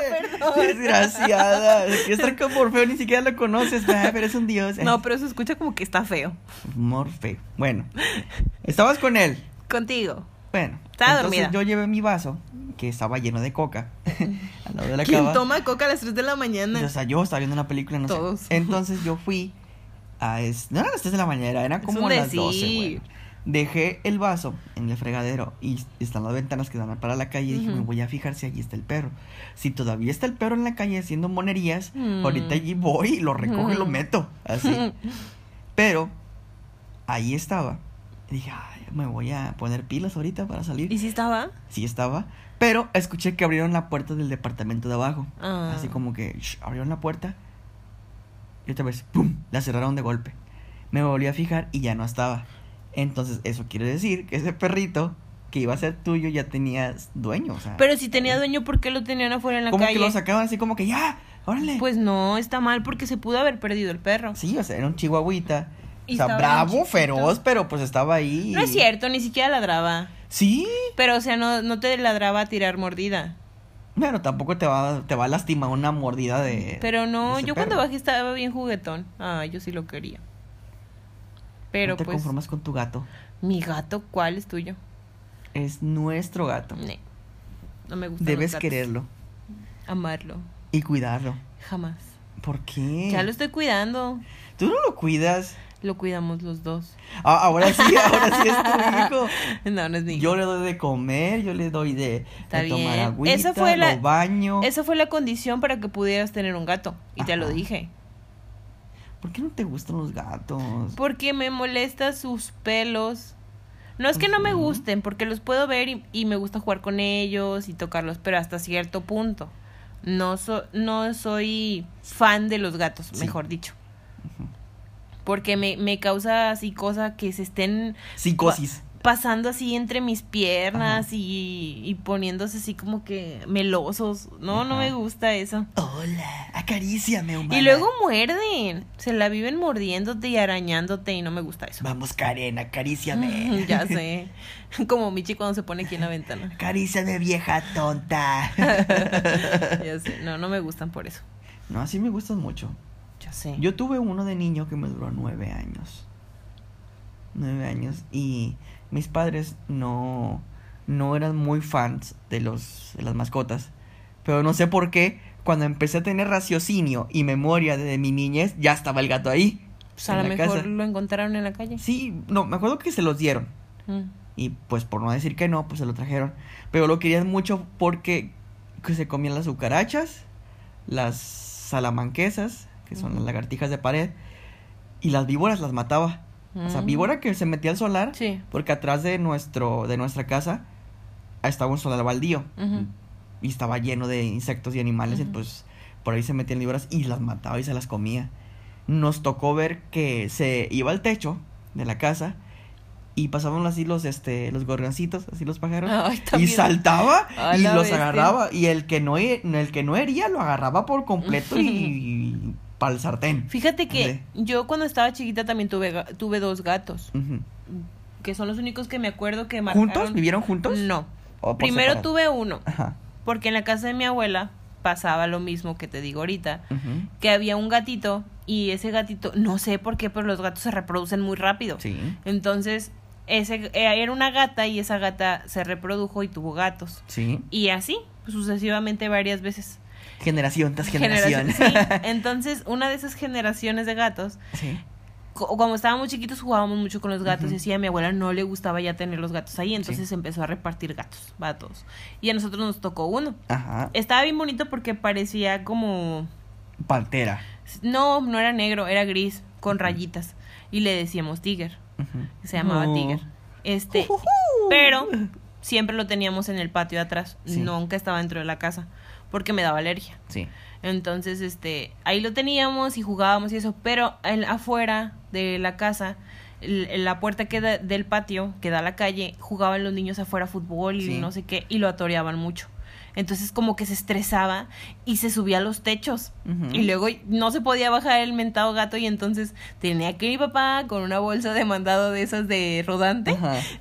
perdón. Desgraciada. Quieres estar con Morfeo, ni siquiera lo conoces. Pero es un dios. No, pero se escucha como que está feo. Morfeo. Bueno, estabas con él. Contigo. Bueno, Estaba entonces dormida. yo llevé mi vaso, que estaba lleno de coca, al lado de la ¿Quién cava. toma coca a las 3 de la mañana? O sea, yo estaba viendo una película, no Todos. sé. Entonces yo fui a... es- No eran las 3 de la mañana, eran Es como un las 12, decir. bueno. Dejé el vaso en el fregadero y están las ventanas que dan para la calle y dije, me voy a fijar si allí está el perro. Si todavía está el perro en la calle haciendo monerías, Mm. ahorita allí voy y lo recojo y lo Mm. meto. Así. Pero ahí estaba. Y dije, ay, me voy a poner pilas ahorita para salir. ¿Y si estaba? Sí estaba. Pero escuché que abrieron la puerta del departamento de abajo. Ah. Así como que shh, abrieron la puerta. Y otra vez, ¡pum! La cerraron de golpe. Me volví a fijar y ya no estaba. Entonces, eso quiere decir que ese perrito que iba a ser tuyo ya tenías dueño. O sea, Pero si tenía dueño, ¿por qué lo tenían afuera en la como calle? que lo sacaban así como que ya, órale. Pues no, está mal porque se pudo haber perdido el perro. Sí, o sea, era un chihuahuita. Y o sea, bravo, feroz, pero pues estaba ahí. No es cierto, ni siquiera ladraba. Sí. Pero, o sea, no, no te ladraba a tirar mordida. Bueno, tampoco te va, te va a lastimar una mordida de. Pero no, de yo cuando bajé estaba bien juguetón. Ah, yo sí lo quería. Pero no te pues, conformas con tu gato. mi gato, ¿cuál es tuyo? Es nuestro gato. Ne. No me gusta. Debes quererlo Amarlo. y cuidarlo. Jamás. ¿Por qué? Ya lo estoy cuidando. Tú no lo cuidas. Lo cuidamos los dos. Ah, ahora sí, ahora sí es tu hijo. No, no es mi Yo hijo. le doy de comer, yo le doy de, Está de tomar agüita, Esa fue la- baño. Esa fue la condición para que pudieras tener un gato. Y te lo dije. ¿Por qué no te gustan los gatos? Porque me molesta sus pelos. No es que no me gusten, porque los puedo ver y, y me gusta jugar con ellos y tocarlos, pero hasta cierto punto. No, so- no soy fan de los gatos, Sí. mejor dicho. Porque me, me causa así cosa que se estén Psicosis. Pasando así entre mis piernas y, y poniéndose así como que melosos. No, no me gusta eso. Hola, acaríciame, humana. Y luego muerden. Se la viven mordiéndote y arañándote y no me gusta eso. Vamos, Karen, acaríciame. ya sé. Como Michi cuando se pone aquí en la ventana. Acaríciame, vieja tonta. Ya sé. No, no me gustan por eso. no, así me gustan mucho. Ya sé. Yo tuve uno de niño que me duró nueve años. Nueve años. Y mis padres no, no eran muy fans de, los, de las mascotas. Pero no sé por qué, cuando empecé a tener raciocinio y memoria de mi niñez, ya estaba el gato ahí. pues a lo mejor casa. lo encontraron en la calle. Sí, no, me acuerdo que se los dieron. Mm. Y pues por no decir que no, pues se lo trajeron. Pero lo querían mucho porque que se comían las cucarachas, las salamanquesas, que son las lagartijas de pared, y las víboras las mataba. O sea, Mm. víbora que se metía al solar, Sí. porque atrás de nuestro de nuestra casa estaba un solar baldío y estaba lleno de insectos y animales, y pues por ahí se metían víboras y las mataba y se las comía. Nos tocó ver que se iba al techo de la casa y pasaban así los este los gorrioncitos, así los pájaros Ay, y saltaba y los bestia. agarraba y el que no el que no hería lo agarraba por completo y, para el sartén. Fíjate que yo cuando estaba chiquita también tuve, tuve dos gatos. Que son los únicos que me acuerdo que marcaron. ¿Juntos? ¿Vivieron juntos? No. ¿O por Primero separado? tuve uno. Ajá. Porque en la casa de mi abuela pasaba lo mismo que te digo ahorita. Que había un gatito y ese gatito, no sé por qué, pero los gatos se reproducen muy rápido. Sí. Entonces, ese eh, era una gata y esa gata se reprodujo y tuvo gatos. Sí. Y así, sucesivamente varias veces. Generación tras generación. Generación- sí. Entonces, una de esas generaciones de gatos, Sí. como estábamos chiquitos jugábamos mucho con los gatos y así a mi abuela no le gustaba ya tener los gatos ahí, entonces Sí. empezó a repartir gatos, va todos. Y a nosotros nos tocó uno. Ajá. Estaba bien bonito porque parecía como Pantera. no, no era negro, era gris con rayitas y le decíamos Tiger, se llamaba. Tiger. Este, pero siempre lo teníamos en el patio de atrás, Sí. nunca estaba dentro de la casa porque me daba alergia. Sí. Entonces, este, ahí lo teníamos y jugábamos y eso, pero en, afuera de la casa, el- la puerta que da, del patio que da a la calle, jugaban los niños afuera fútbol y Sí. no sé qué, y lo atoreaban mucho. Entonces como que se estresaba y se subía a los techos. Y luego no se podía bajar el mentado gato y entonces tenía que ir papá con una bolsa de mandado de esas de rodante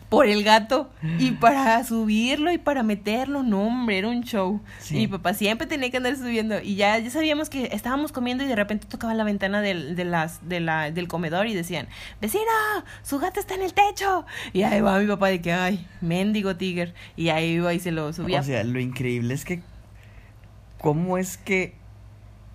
por el gato y para subirlo y para meterlo, no hombre, era un show. Sí. Y mi papá siempre tenía que andar subiendo y ya, ya sabíamos que estábamos comiendo y de repente tocaban la ventana del, de las, de la, del comedor y decían, vecino, su gato está en el techo. Y ahí va mi papá de que, ay, mendigo tigre. Y ahí iba y se lo subía. O sea, lo increíble es que cómo es que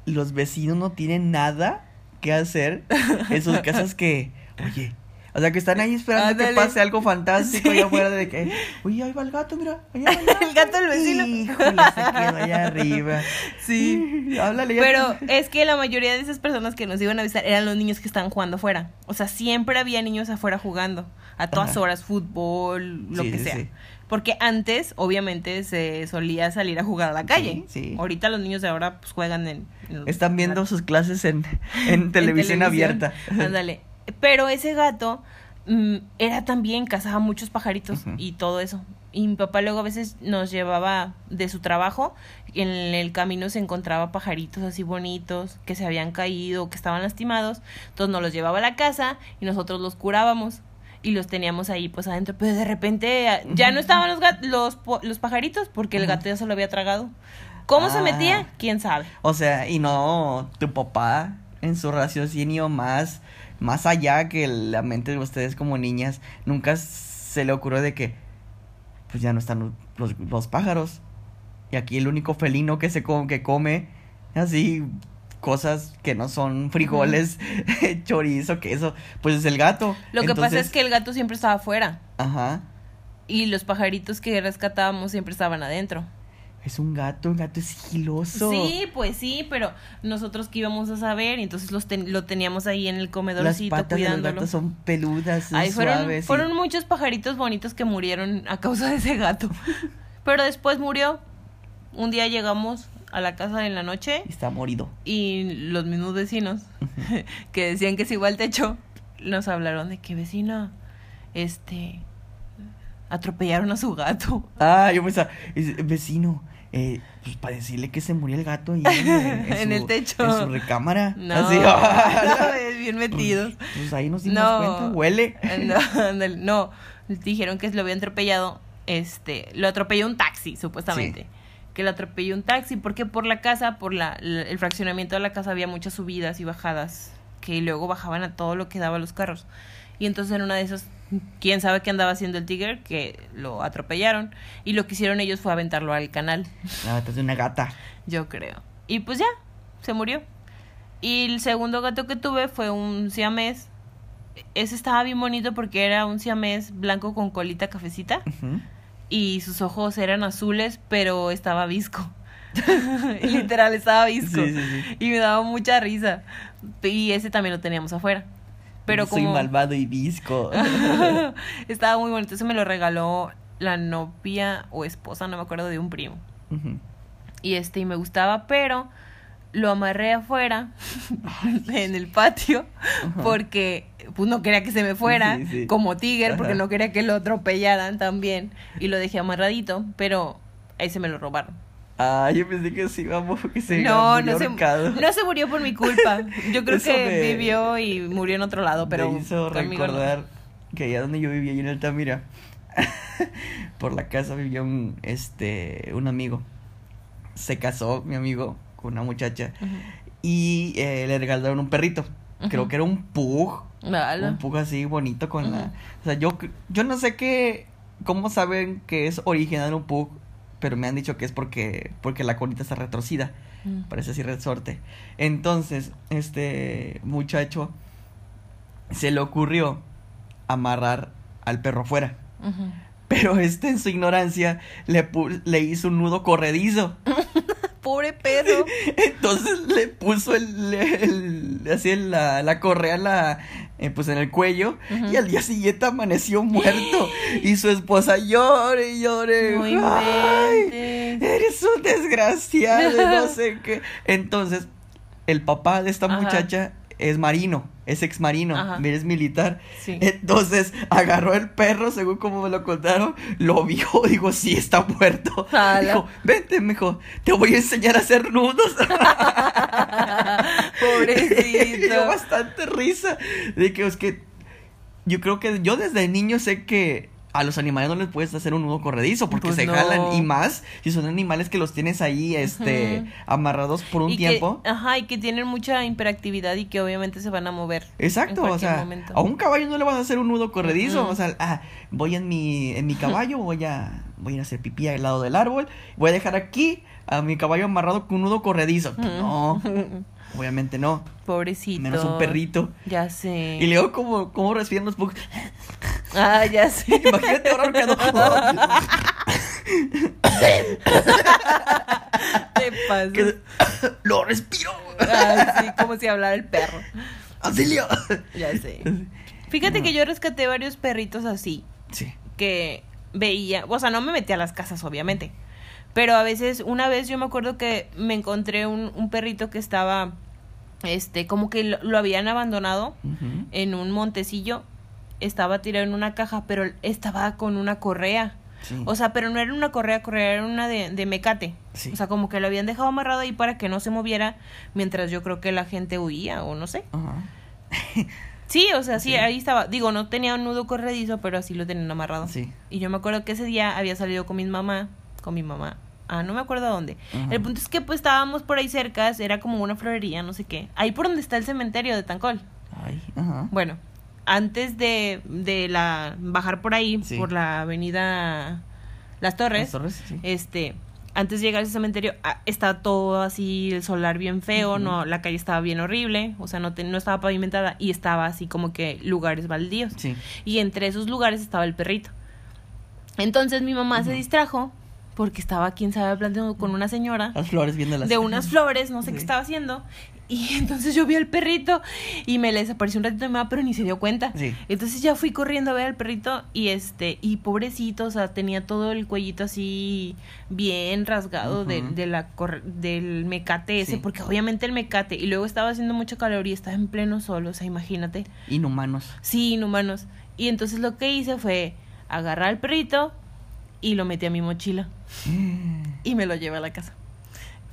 los vecinos no tienen nada que hacer en sus casas que, oye, O sea, que están ahí esperando que pase algo fantástico Sí. allá afuera de que, uy, ahí va el gato, mira, allá va el gato. El gato del vecino. Híjole, se quedó allá arriba. Sí. Háblale. ya. Pero es que la mayoría de esas personas que nos iban a visitar eran los niños que estaban jugando afuera. O sea, siempre había niños afuera jugando. A todas Ajá. horas, fútbol, lo Sí, que sea. sí. Porque antes, obviamente, se solía salir a jugar a la calle. Sí, sí. Ahorita los niños de ahora pues juegan en... en- Están viendo en- sus clases en, en televisión abierta. Ándale. Pero ese gato mm, era también, cazaba muchos pajaritos y todo eso. Y mi papá luego a veces nos llevaba de su trabajo, en el camino se encontraba pajaritos así bonitos que se habían caído, que estaban lastimados, entonces nos los llevaba a la casa y nosotros los curábamos y los teníamos ahí pues adentro, pero de repente ah, ya no estaban los gat- los, los pajaritos porque el gato ya se lo había tragado. ¿Cómo se Ah. metía? ¿Quién sabe? O sea, y no, tu papá en su raciocinio más, más allá que la mente de ustedes como niñas, nunca se le ocurrió de que, pues ya no están los, los pájaros. Y aquí el único felino que se come, que come así cosas que no son frijoles, chorizo, queso, pues es el gato. Lo que pasa es que el gato siempre estaba afuera. Ajá. Y los pajaritos que rescatábamos siempre estaban adentro. Es un gato, un gato es sigiloso. Sí, pues sí, pero nosotros que íbamos a saber, entonces los ten- lo teníamos ahí en el Las comedorcito patas de los cuidándolo. gatos son peludas, son fueron, suaves. y- fueron muchos pajaritos bonitos que murieron a causa de ese gato. pero después murió. Un día llegamos a la casa en la noche y está morido. y los mismos vecinos que decían que se iba al techo nos hablaron de que vecina, este, atropellaron a su gato. Ah, yo pensaba, es- vecino, eh, pues para decirle que se murió el gato ahí en, en En su- el techo. En su recámara. No, Así, ah, bien metidos. Pues ahí nos dimos No. cuenta, huele. No, no, dijeron que lo había atropellado, este, lo atropelló un taxi, supuestamente. Sí. Que lo atropelló un taxi, porque por la casa, por la, la- el fraccionamiento de la casa había muchas subidas y bajadas, que luego bajaban a todo lo que daba los carros. Y entonces en una de esas, quién sabe qué andaba haciendo el tigre, que lo atropellaron. Y lo que hicieron ellos fue aventarlo al canal. Ah, es una gata. Yo creo. Y pues ya, se murió. Y el segundo gato que tuve fue un siamés. Ese estaba bien bonito porque era un siamés blanco con colita cafecita. Y sus ojos eran azules, pero estaba visco. Literal, estaba visco. Sí, sí, sí. Y me daba mucha risa. Y ese también lo teníamos afuera. Pero Soy como malvado y visco. estaba muy bonito, ese me lo regaló la novia o esposa, no me acuerdo, de un primo y este y me gustaba, pero lo amarré afuera en el patio porque pues no quería que se me fuera Sí, sí. como Tiger porque Ajá. no quería que lo atropellaran también y lo dejé amarradito, pero ese me lo robaron. Ah, yo pensé que sí, vamos, que se no, no se, no se murió por mi culpa. Yo creo que me- vivió y murió en otro lado, pero Me hizo no. recordar que allá donde yo vivía, ahí en Altamira, por la casa vivía un, este, un amigo. Se casó mi amigo con una muchacha y eh, le regalaron un perrito. Creo que era un pug, un pug así bonito con la... O sea, yo, yo no sé qué, cómo saben que es original un pug, pero me han dicho que es porque, porque la colita está retorcida. Mm. Parece así resorte. Entonces, este muchacho se le ocurrió amarrar al perro afuera. Pero este en su ignorancia le, le hizo un nudo corredizo. Pobre perro. Entonces le puso el, el- así la, la correa en la, eh, pues en el cuello y al día siguiente amaneció muerto y su esposa llore y llore. No ¡Ay! Eres un desgraciado, no sé qué. Entonces, el papá de esta Ajá. muchacha es marino, es ex marino, Ajá. es militar. Sí. Entonces, agarró el perro, según como me lo contaron, lo vio, digo, sí, está muerto. Dijo, vente, mijo, te voy a enseñar a hacer nudos. Me dio Pobrecito. bastante risa. De que es que yo creo que yo desde niño sé que a los animales no les puedes hacer un nudo corredizo porque Pues se no. jalan y más si son animales que los tienes ahí este amarrados por un Y que- tiempo. ajá, y que tienen mucha hiperactividad y que obviamente se van a mover. Exacto, o sea, momento. a un caballo no le vas a hacer un nudo corredizo, o sea, ah, voy en mi en mi caballo, voy a voy a ir a hacer pipí al lado del árbol, voy a dejar aquí a mi caballo amarrado con un nudo corredizo. No, obviamente no. Pobrecito. Menos un perrito. Ya sé. Y luego como, como respiran los pocos. Ah, ya sé. Imagínate ahora quedó. Te pasa. que- Lo respiro. Ay, sí, como si hablara el perro. Auxilio. Ya sé. Fíjate que yo rescaté varios perritos así. Sí. que veía, o sea, no me metí a las casas, obviamente, pero a veces, una vez yo me acuerdo que me encontré un, un perrito que estaba, este, como que lo, lo habían abandonado en un montecillo, estaba tirado en una caja, pero estaba con una correa. Sí. O sea, pero no era una correa, correa era una de, de mecate. Sí. O sea, como que lo habían dejado amarrado ahí para que no se moviera mientras yo creo que la gente huía o no sé. Ajá. Sí, o sea, sí, Sí. ahí estaba. Digo, no tenía un nudo corredizo, pero así lo tenían amarrado. Sí. Y yo me acuerdo que ese día había salido con mi mamá, con mi mamá. Ah, no me acuerdo a dónde. Ajá. El punto es que pues estábamos por ahí cerca, era como una florería, no sé qué. Ahí por donde está el cementerio de Tancol. Ay, ajá. Bueno, antes de, de la bajar por ahí, Sí. por la avenida Las Torres, Las torres, sí. este, antes de llegar a ese cementerio, ah, estaba todo así, el solar bien feo, no, la calle estaba bien horrible, o sea, no, te- no estaba pavimentada y estaba así como que lugares baldíos. Sí. Y entre esos lugares estaba el perrito. Entonces mi mamá se distrajo porque estaba, quién sabe, hablando con una señora Las flores viendo las de unas flores, no sé qué estaba haciendo. Y entonces yo vi al perrito y me le desapareció un ratito de mamá, pero ni se dio cuenta. Sí. Entonces ya fui corriendo a ver al perrito y este, y pobrecito, o sea, tenía todo el cuellito así bien rasgado de, de la del mecate ese, Sí. porque obviamente el mecate, y luego estaba haciendo mucho calor y estaba en pleno sol, o sea, imagínate. Inhumanos. Sí, inhumanos. Y entonces lo que hice fue agarrar al perrito y lo metí a mi mochila y me lo llevé a la casa.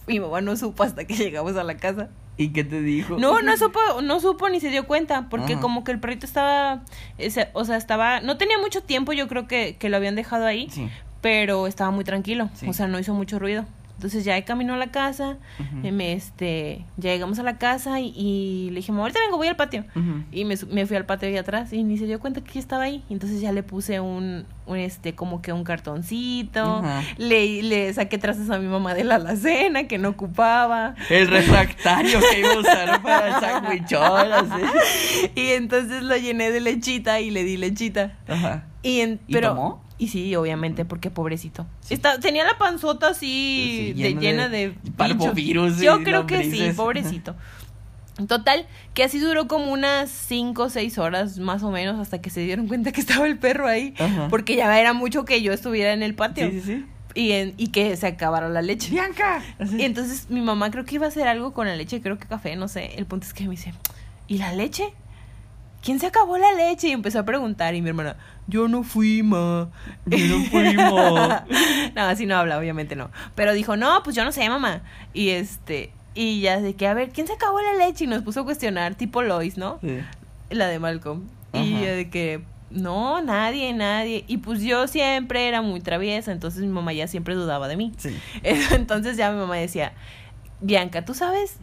Mi mamá no supo hasta que llegamos a la casa. ¿Y qué te dijo? No, no supo, no supo ni se dio cuenta, porque Ajá. como que el perrito estaba, ese- o sea, estaba, no tenía mucho tiempo, yo creo que, que lo habían dejado ahí, Sí. pero estaba muy tranquilo, Sí. o sea, no hizo mucho ruido. Entonces ya caminó a la casa, me, este, ya llegamos a la casa y, y le dije, "Mamá, ahorita vengo, voy al patio. Y me, me fui al patio de atrás y ni se dio cuenta que yo estaba ahí. Entonces ya le puse un, un, este, como que un cartoncito. Le, le saqué trazas a mi mamá de la alacena que no ocupaba. El refractario que iba a usar para el sandwichón, así. Y entonces lo llené de lechita y le di lechita. Ajá. Y, en, ¿Y pero, tomó? Y sí, obviamente, porque pobrecito. Está, tenía la panzota así Sí, de, lleno llena de de, parvovirus Yo creo que sí, pobrecito. Total, que así duró como unas 5 o 6 horas más o menos hasta que se dieron cuenta que estaba el perro ahí. Ajá. Porque ya era mucho que yo estuviera en el patio Sí, sí, sí. Y, en- y que se acabara la leche. Bianca. Y entonces mi mamá creo que iba a hacer algo con la leche, creo que café, no sé. El punto es que me dice, ¿y la leche? ¿Quién se acabó la leche? Y empezó a preguntar y mi hermana, yo no fui, ma. Yo no fui, ma. no, así no habla, obviamente no. Pero dijo, no, pues yo no sé, mamá. Y este, y ya de que, a ver, ¿quién se acabó la leche? Y nos puso a cuestionar, tipo Lois, ¿no? Sí. La de Malcolm. Y yo de que, no, nadie, nadie. Y pues yo siempre era muy traviesa, entonces mi mamá ya siempre dudaba de mí. Sí. Entonces ya mi mamá decía, Bianca, ¿tú sabes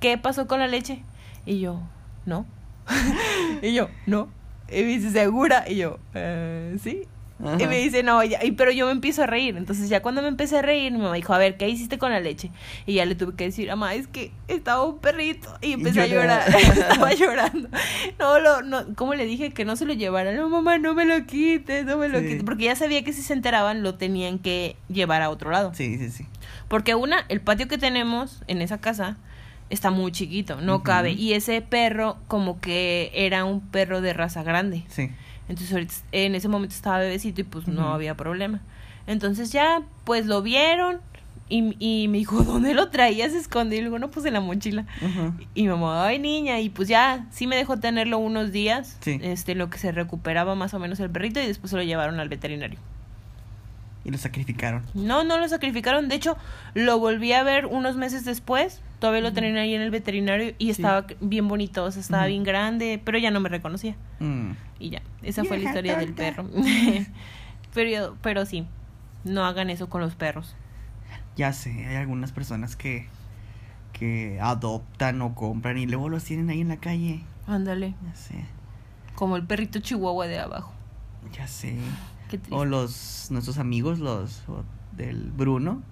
qué pasó con la leche? Y yo, no. y yo, no. Y me dice, ¿segura? Y yo, "Eh, sí. Ajá. Y me dice, no, ya, y, pero yo me empiezo a reír. Entonces ya cuando me empecé a reír, mi mamá dijo, a ver, ¿qué hiciste con la leche? Y ya le tuve que decir, mamá, es que estaba un perrito. Y empecé a llorar. estaba llorando. No, lo, no, ¿cómo le dije que no se lo llevara? No, mamá, no me lo quites, no me lo Sí. quites. Porque ya sabía que si se enteraban, lo tenían que llevar a otro lado. Sí, sí, sí. Porque una, el patio que tenemos en esa casa está muy chiquito, no cabe. Y ese perro como que era un perro de raza grande. Sí. Entonces en ese momento estaba bebecito y pues no había problema. Entonces ya, pues lo vieron y, y me dijo, ¿dónde lo traías escondido? Y le digo, no, pues en la mochila. Y mi mamá, ay niña, y pues ya, sí me dejó tenerlo unos días, Sí. este, lo que se recuperaba más o menos el perrito y después se lo llevaron al veterinario. Y lo sacrificaron. No, no lo sacrificaron. De hecho, lo volví a ver unos meses después. Todavía lo tenían ahí en el veterinario y estaba bien bonito, o sea, estaba bien grande, pero ya no me reconocía. Mm. Y ya, esa fue la historia del perro. pero, pero sí, no hagan eso con los perros. Ya sé, hay algunas personas que, que adoptan o compran y luego los tienen ahí en la calle. Ándale, Ya sé, como el perrito chihuahua de abajo. ya sé. Qué triste. O los nuestros amigos, los o del Bruno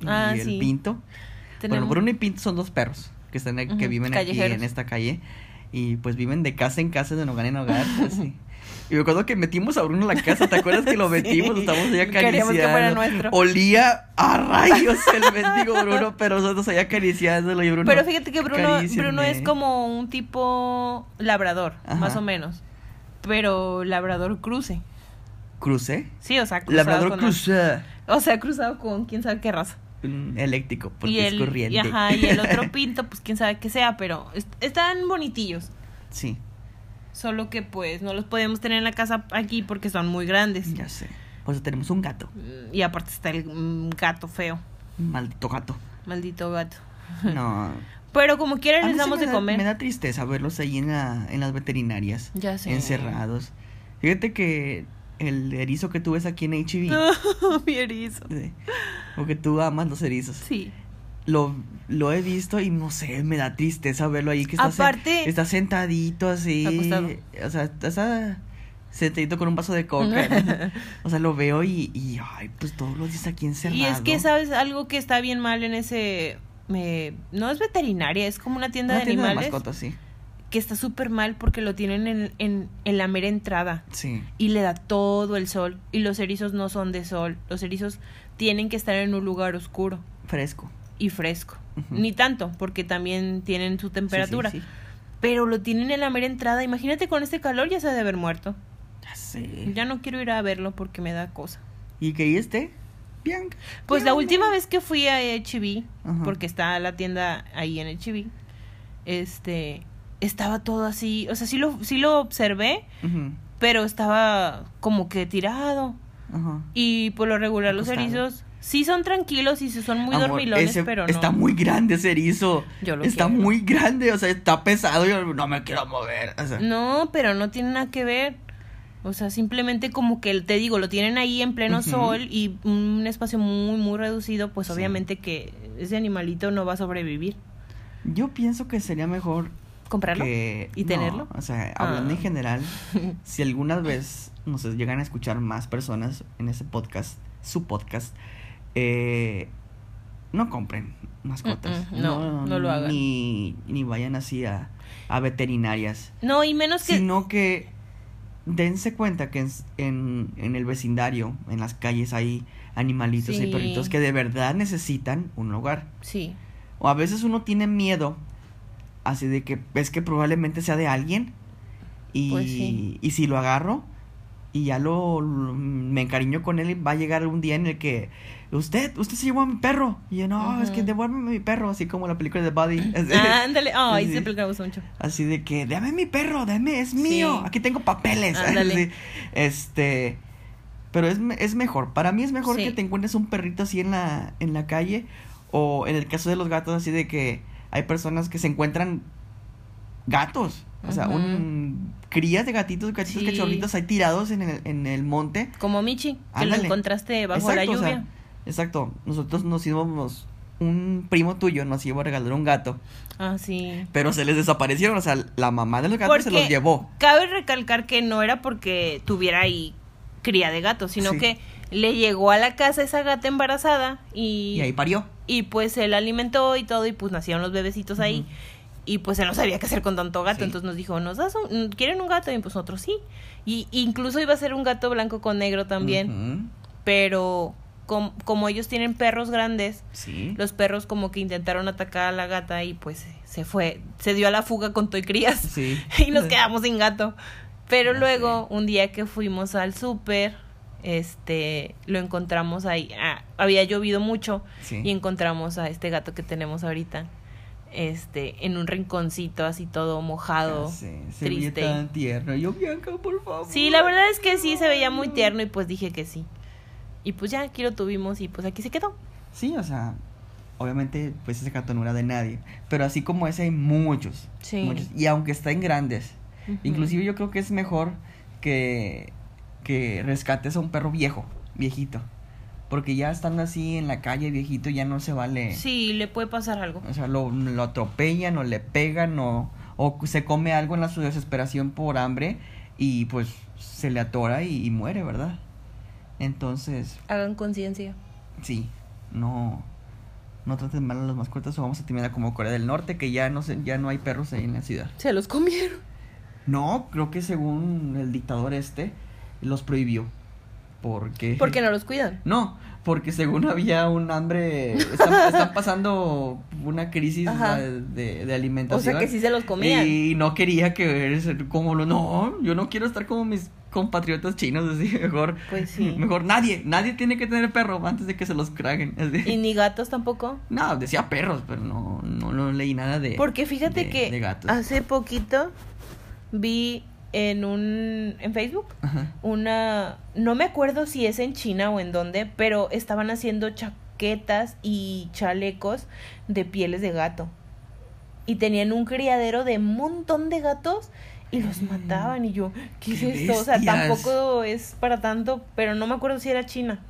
y Ah, el sí. Pinto. Bueno, Tenemos- Bruno y Pinto son dos perros que están aquí- que Ujú, viven aquí callejeros. en esta calle y pues viven de casa en casa, de hogar en hogar, así. Y me acuerdo que metimos a Bruno a la casa, ¿te acuerdas que lo metimos? Lo estábamos ahí Queríamos que fuera acariciando. nuestro. Olía a rayos el mendigo Bruno, pero nosotros ahí acariciándolo y Bruno. Pero fíjate que Bruno. Bruno es como un tipo labrador, Ajá. más o menos. Pero labrador cruce. ¿Crucé? Sí, o sea, cruzado Labrador con- crucé. O sea, cruzado con quién sabe qué raza. Un eléctrico, porque y es el, corriente. y, ajá, y el otro pinto, pues quién sabe qué sea, pero est- están bonitillos. Sí, Solo que pues no los podemos tener en la casa aquí porque son muy grandes. ya sé. Por eso tenemos un gato. Mm, Y aparte está el mm, gato feo. Maldito gato. Maldito gato. No. Pero como quiera A mí les damos de da- comer. Me da tristeza verlos ahí en, la, en las veterinarias. Ya sé. Encerrados. Fíjate que el erizo que tú ves aquí en HB. Mi erizo. Porque tú amas los erizos. Sí. Lo, lo he visto y no sé, me da tristeza verlo ahí que está, se- Aparte- está sentadito así. Acostado. O sea, está sentadito con un vaso de coca. ¿no? O sea, lo veo y, y, ay, pues todos los días aquí encerrado. Y es que, ¿sabes? Algo que está bien mal en ese... me- no es veterinaria, es como una tienda Una de tienda de animales. mascotas, sí. Que está súper mal porque lo tienen en, en, en la mera entrada. Sí. Y le da todo el sol. Y los erizos no son de sol. Los erizos tienen que estar en un lugar oscuro Fresco. y fresco. Ni tanto, porque también tienen su temperatura. Sí, sí, sí. Pero lo tienen en la mera entrada. Imagínate con este calor ya se ha de haber muerto. Ya sé. Ya no quiero ir a verlo porque me da cosa. Y que ahí esté. Bien. Pues la última vez que fui a HB, porque está la tienda ahí en HB, este, estaba todo así, o sea, sí lo, sí lo observé, pero estaba como que tirado. Ajá. Y por lo regular los erizos sí son tranquilos y sí son muy Amor, dormilones, ese- pero no. Está muy grande ese erizo. Yo lo Está quiero. muy grande, o sea, está pesado. Yo no me quiero mover. O sea, No, pero no tiene nada que ver. O sea, simplemente como que te digo, lo tienen ahí en pleno sol y un espacio muy, muy reducido, pues Sí. obviamente que ese animalito no va a sobrevivir. Yo pienso que sería mejor ¿Comprarlo? que... ¿Y no, tenerlo? o sea, hablando Ah. en general, si alguna vez nos llegan a escuchar más personas en ese podcast, su podcast, eh, no compren mascotas. Mm, mm, no, no lo hagan. Ni, ni vayan así a, a veterinarias. No, y menos que... Sino que dense cuenta que en, en, en el vecindario, en las calles, hay animalitos y perritos que de verdad necesitan un hogar. Sí, O a veces uno tiene miedo, así de que ves que probablemente sea de alguien. Y, Pues sí. y si lo agarro y ya lo, lo- me encariño con él, va a llegar un día en el que usted, usted se llevó a mi perro. Y yo, no, es que devuélveme mi perro, así como la película de Buddy. Ándale, ay, Sí. esa película me gusta mucho. así de que, dame mi perro, dame, es mío. Sí. Aquí tengo papeles. Ándale. Este. Pero es, es mejor. Para mí es mejor Sí. que te encuentres un perrito así en la, en la calle. O en el caso de los gatos, así de que hay personas que se encuentran gatos. O sea, un crías de gatitos, gatitos Sí. cachorritos ahí tirados en el, en el monte. Como Michi, que lo encontraste bajo la Exacto, o sea, lluvia. exacto. Nosotros nos íbamos. Un primo tuyo nos iba a regalar un gato. Ah, sí. Pero se les desaparecieron. O sea, la mamá de los gatos se los llevó. Cabe recalcar que no era porque tuviera ahí cría de gato, sino Sí. que le llegó a la casa esa gata embarazada y, Y ahí parió. Y pues él alimentó y todo y pues nacieron los bebecitos ahí. Y pues él no sabía qué hacer con tanto gato, Sí. entonces nos dijo, ¿nos das un, ¿quieren un gato? Y pues nosotros sí. Y incluso iba a ser un gato blanco con negro también, pero com- como ellos tienen perros grandes, Sí. los perros como que intentaron atacar a la gata y pues se fue, se dio a la fuga con Toy Crías Sí. y nos quedamos sin gato. Pero luego, un día que fuimos al súper, este, lo encontramos ahí. ah, había llovido mucho Sí. y encontramos a este gato que tenemos ahorita, este, en un rinconcito así todo mojado, sé, se veía triste. tan tierno. Yo, Bianca, por favor. Sí, la verdad es que sí se veía muy tierno y pues dije que sí. Y pues ya aquí lo tuvimos y pues aquí se quedó. Sí, o sea, obviamente, pues ese gato no era de nadie. Pero así como ese hay muchos. Sí. muchos. Y aunque estén grandes. Ujú. Inclusive yo creo que es mejor que, que rescates a un perro viejo, viejito. Porque ya estando así en la calle viejito ya no se vale. Sí, le puede pasar algo. O sea, lo, lo atropellan o le pegan o, o se come algo en la su desesperación por hambre y pues se le atora y, y muere, ¿verdad? Entonces, Hagan conciencia. sí, no, no traten mal a las mascotas o vamos a terminar como Corea del Norte, que ya no, se, ya no hay perros ahí en la ciudad. Se los comieron. No, creo que según el dictador este, los prohibió. Porque... Porque no los cuidan. No, porque según había un hambre, están, están pasando una crisis de, de O alimentación. sea que sí se los comían. Y no quería que como lo no, yo no quiero estar como mis compatriotas chinos así, mejor Pues sí. mejor nadie, nadie tiene que tener perro antes de que se los craguen. así. Y ni gatos tampoco. No, decía perros, pero no no, no leí nada de Porque fíjate de- que de gatos. hace poquito vi en un en Facebook Ajá. una no me acuerdo si es en China o en dónde, pero estaban haciendo chaquetas y chalecos de pieles de gato. Y tenían un criadero de un montón de gatos y los mataban y yo, ¿qué, ¡Qué es esto? O sea, tampoco es para tanto, pero no me acuerdo si era China.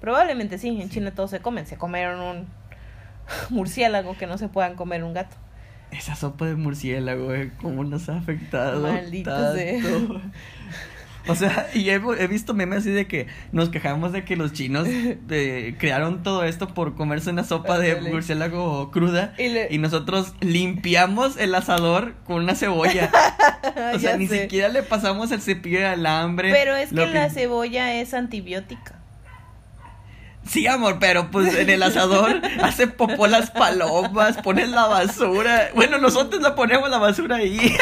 Probablemente sí, en China todos se comen, se comieron un murciélago que no se puedan comer un gato. Esa sopa de murciélago, eh, cómo nos ha afectado. Maldito tanto. sea. O sea, y he, he visto memes así de que nos quejamos de que los chinos eh, crearon todo esto por comerse una sopa de murciélago cruda Y le- y nosotros limpiamos el asador con una cebolla. O sea, ni sé. siquiera le pasamos el cepillo de alambre. Pero es que la cebolla es antibiótica. Sí, amor, pero pues en el asador hace popó las palomas, pones la basura. Bueno, nosotros la ponemos la basura ahí.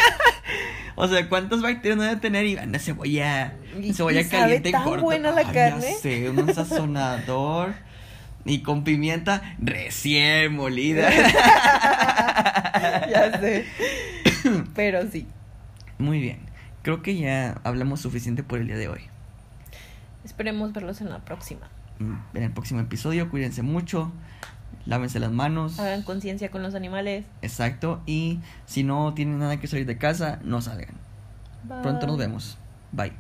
O sea, ¿cuántas bacterias no debe tener? Y anda cebolla, Y- cebolla sabe caliente tan corta. buena la Ay, carne. Ya sé, un sazonador. Y con pimienta recién molida. ya sé. Pero sí. Muy bien. Creo que ya hablamos suficiente por el día de hoy. Esperemos verlos en la próxima. Mm, en el próximo episodio. Cuídense mucho, lávense las manos. Hagan conciencia con los animales. Exacto. Y si no tienen nada que salir de casa, no salgan. Pronto nos vemos. Bye.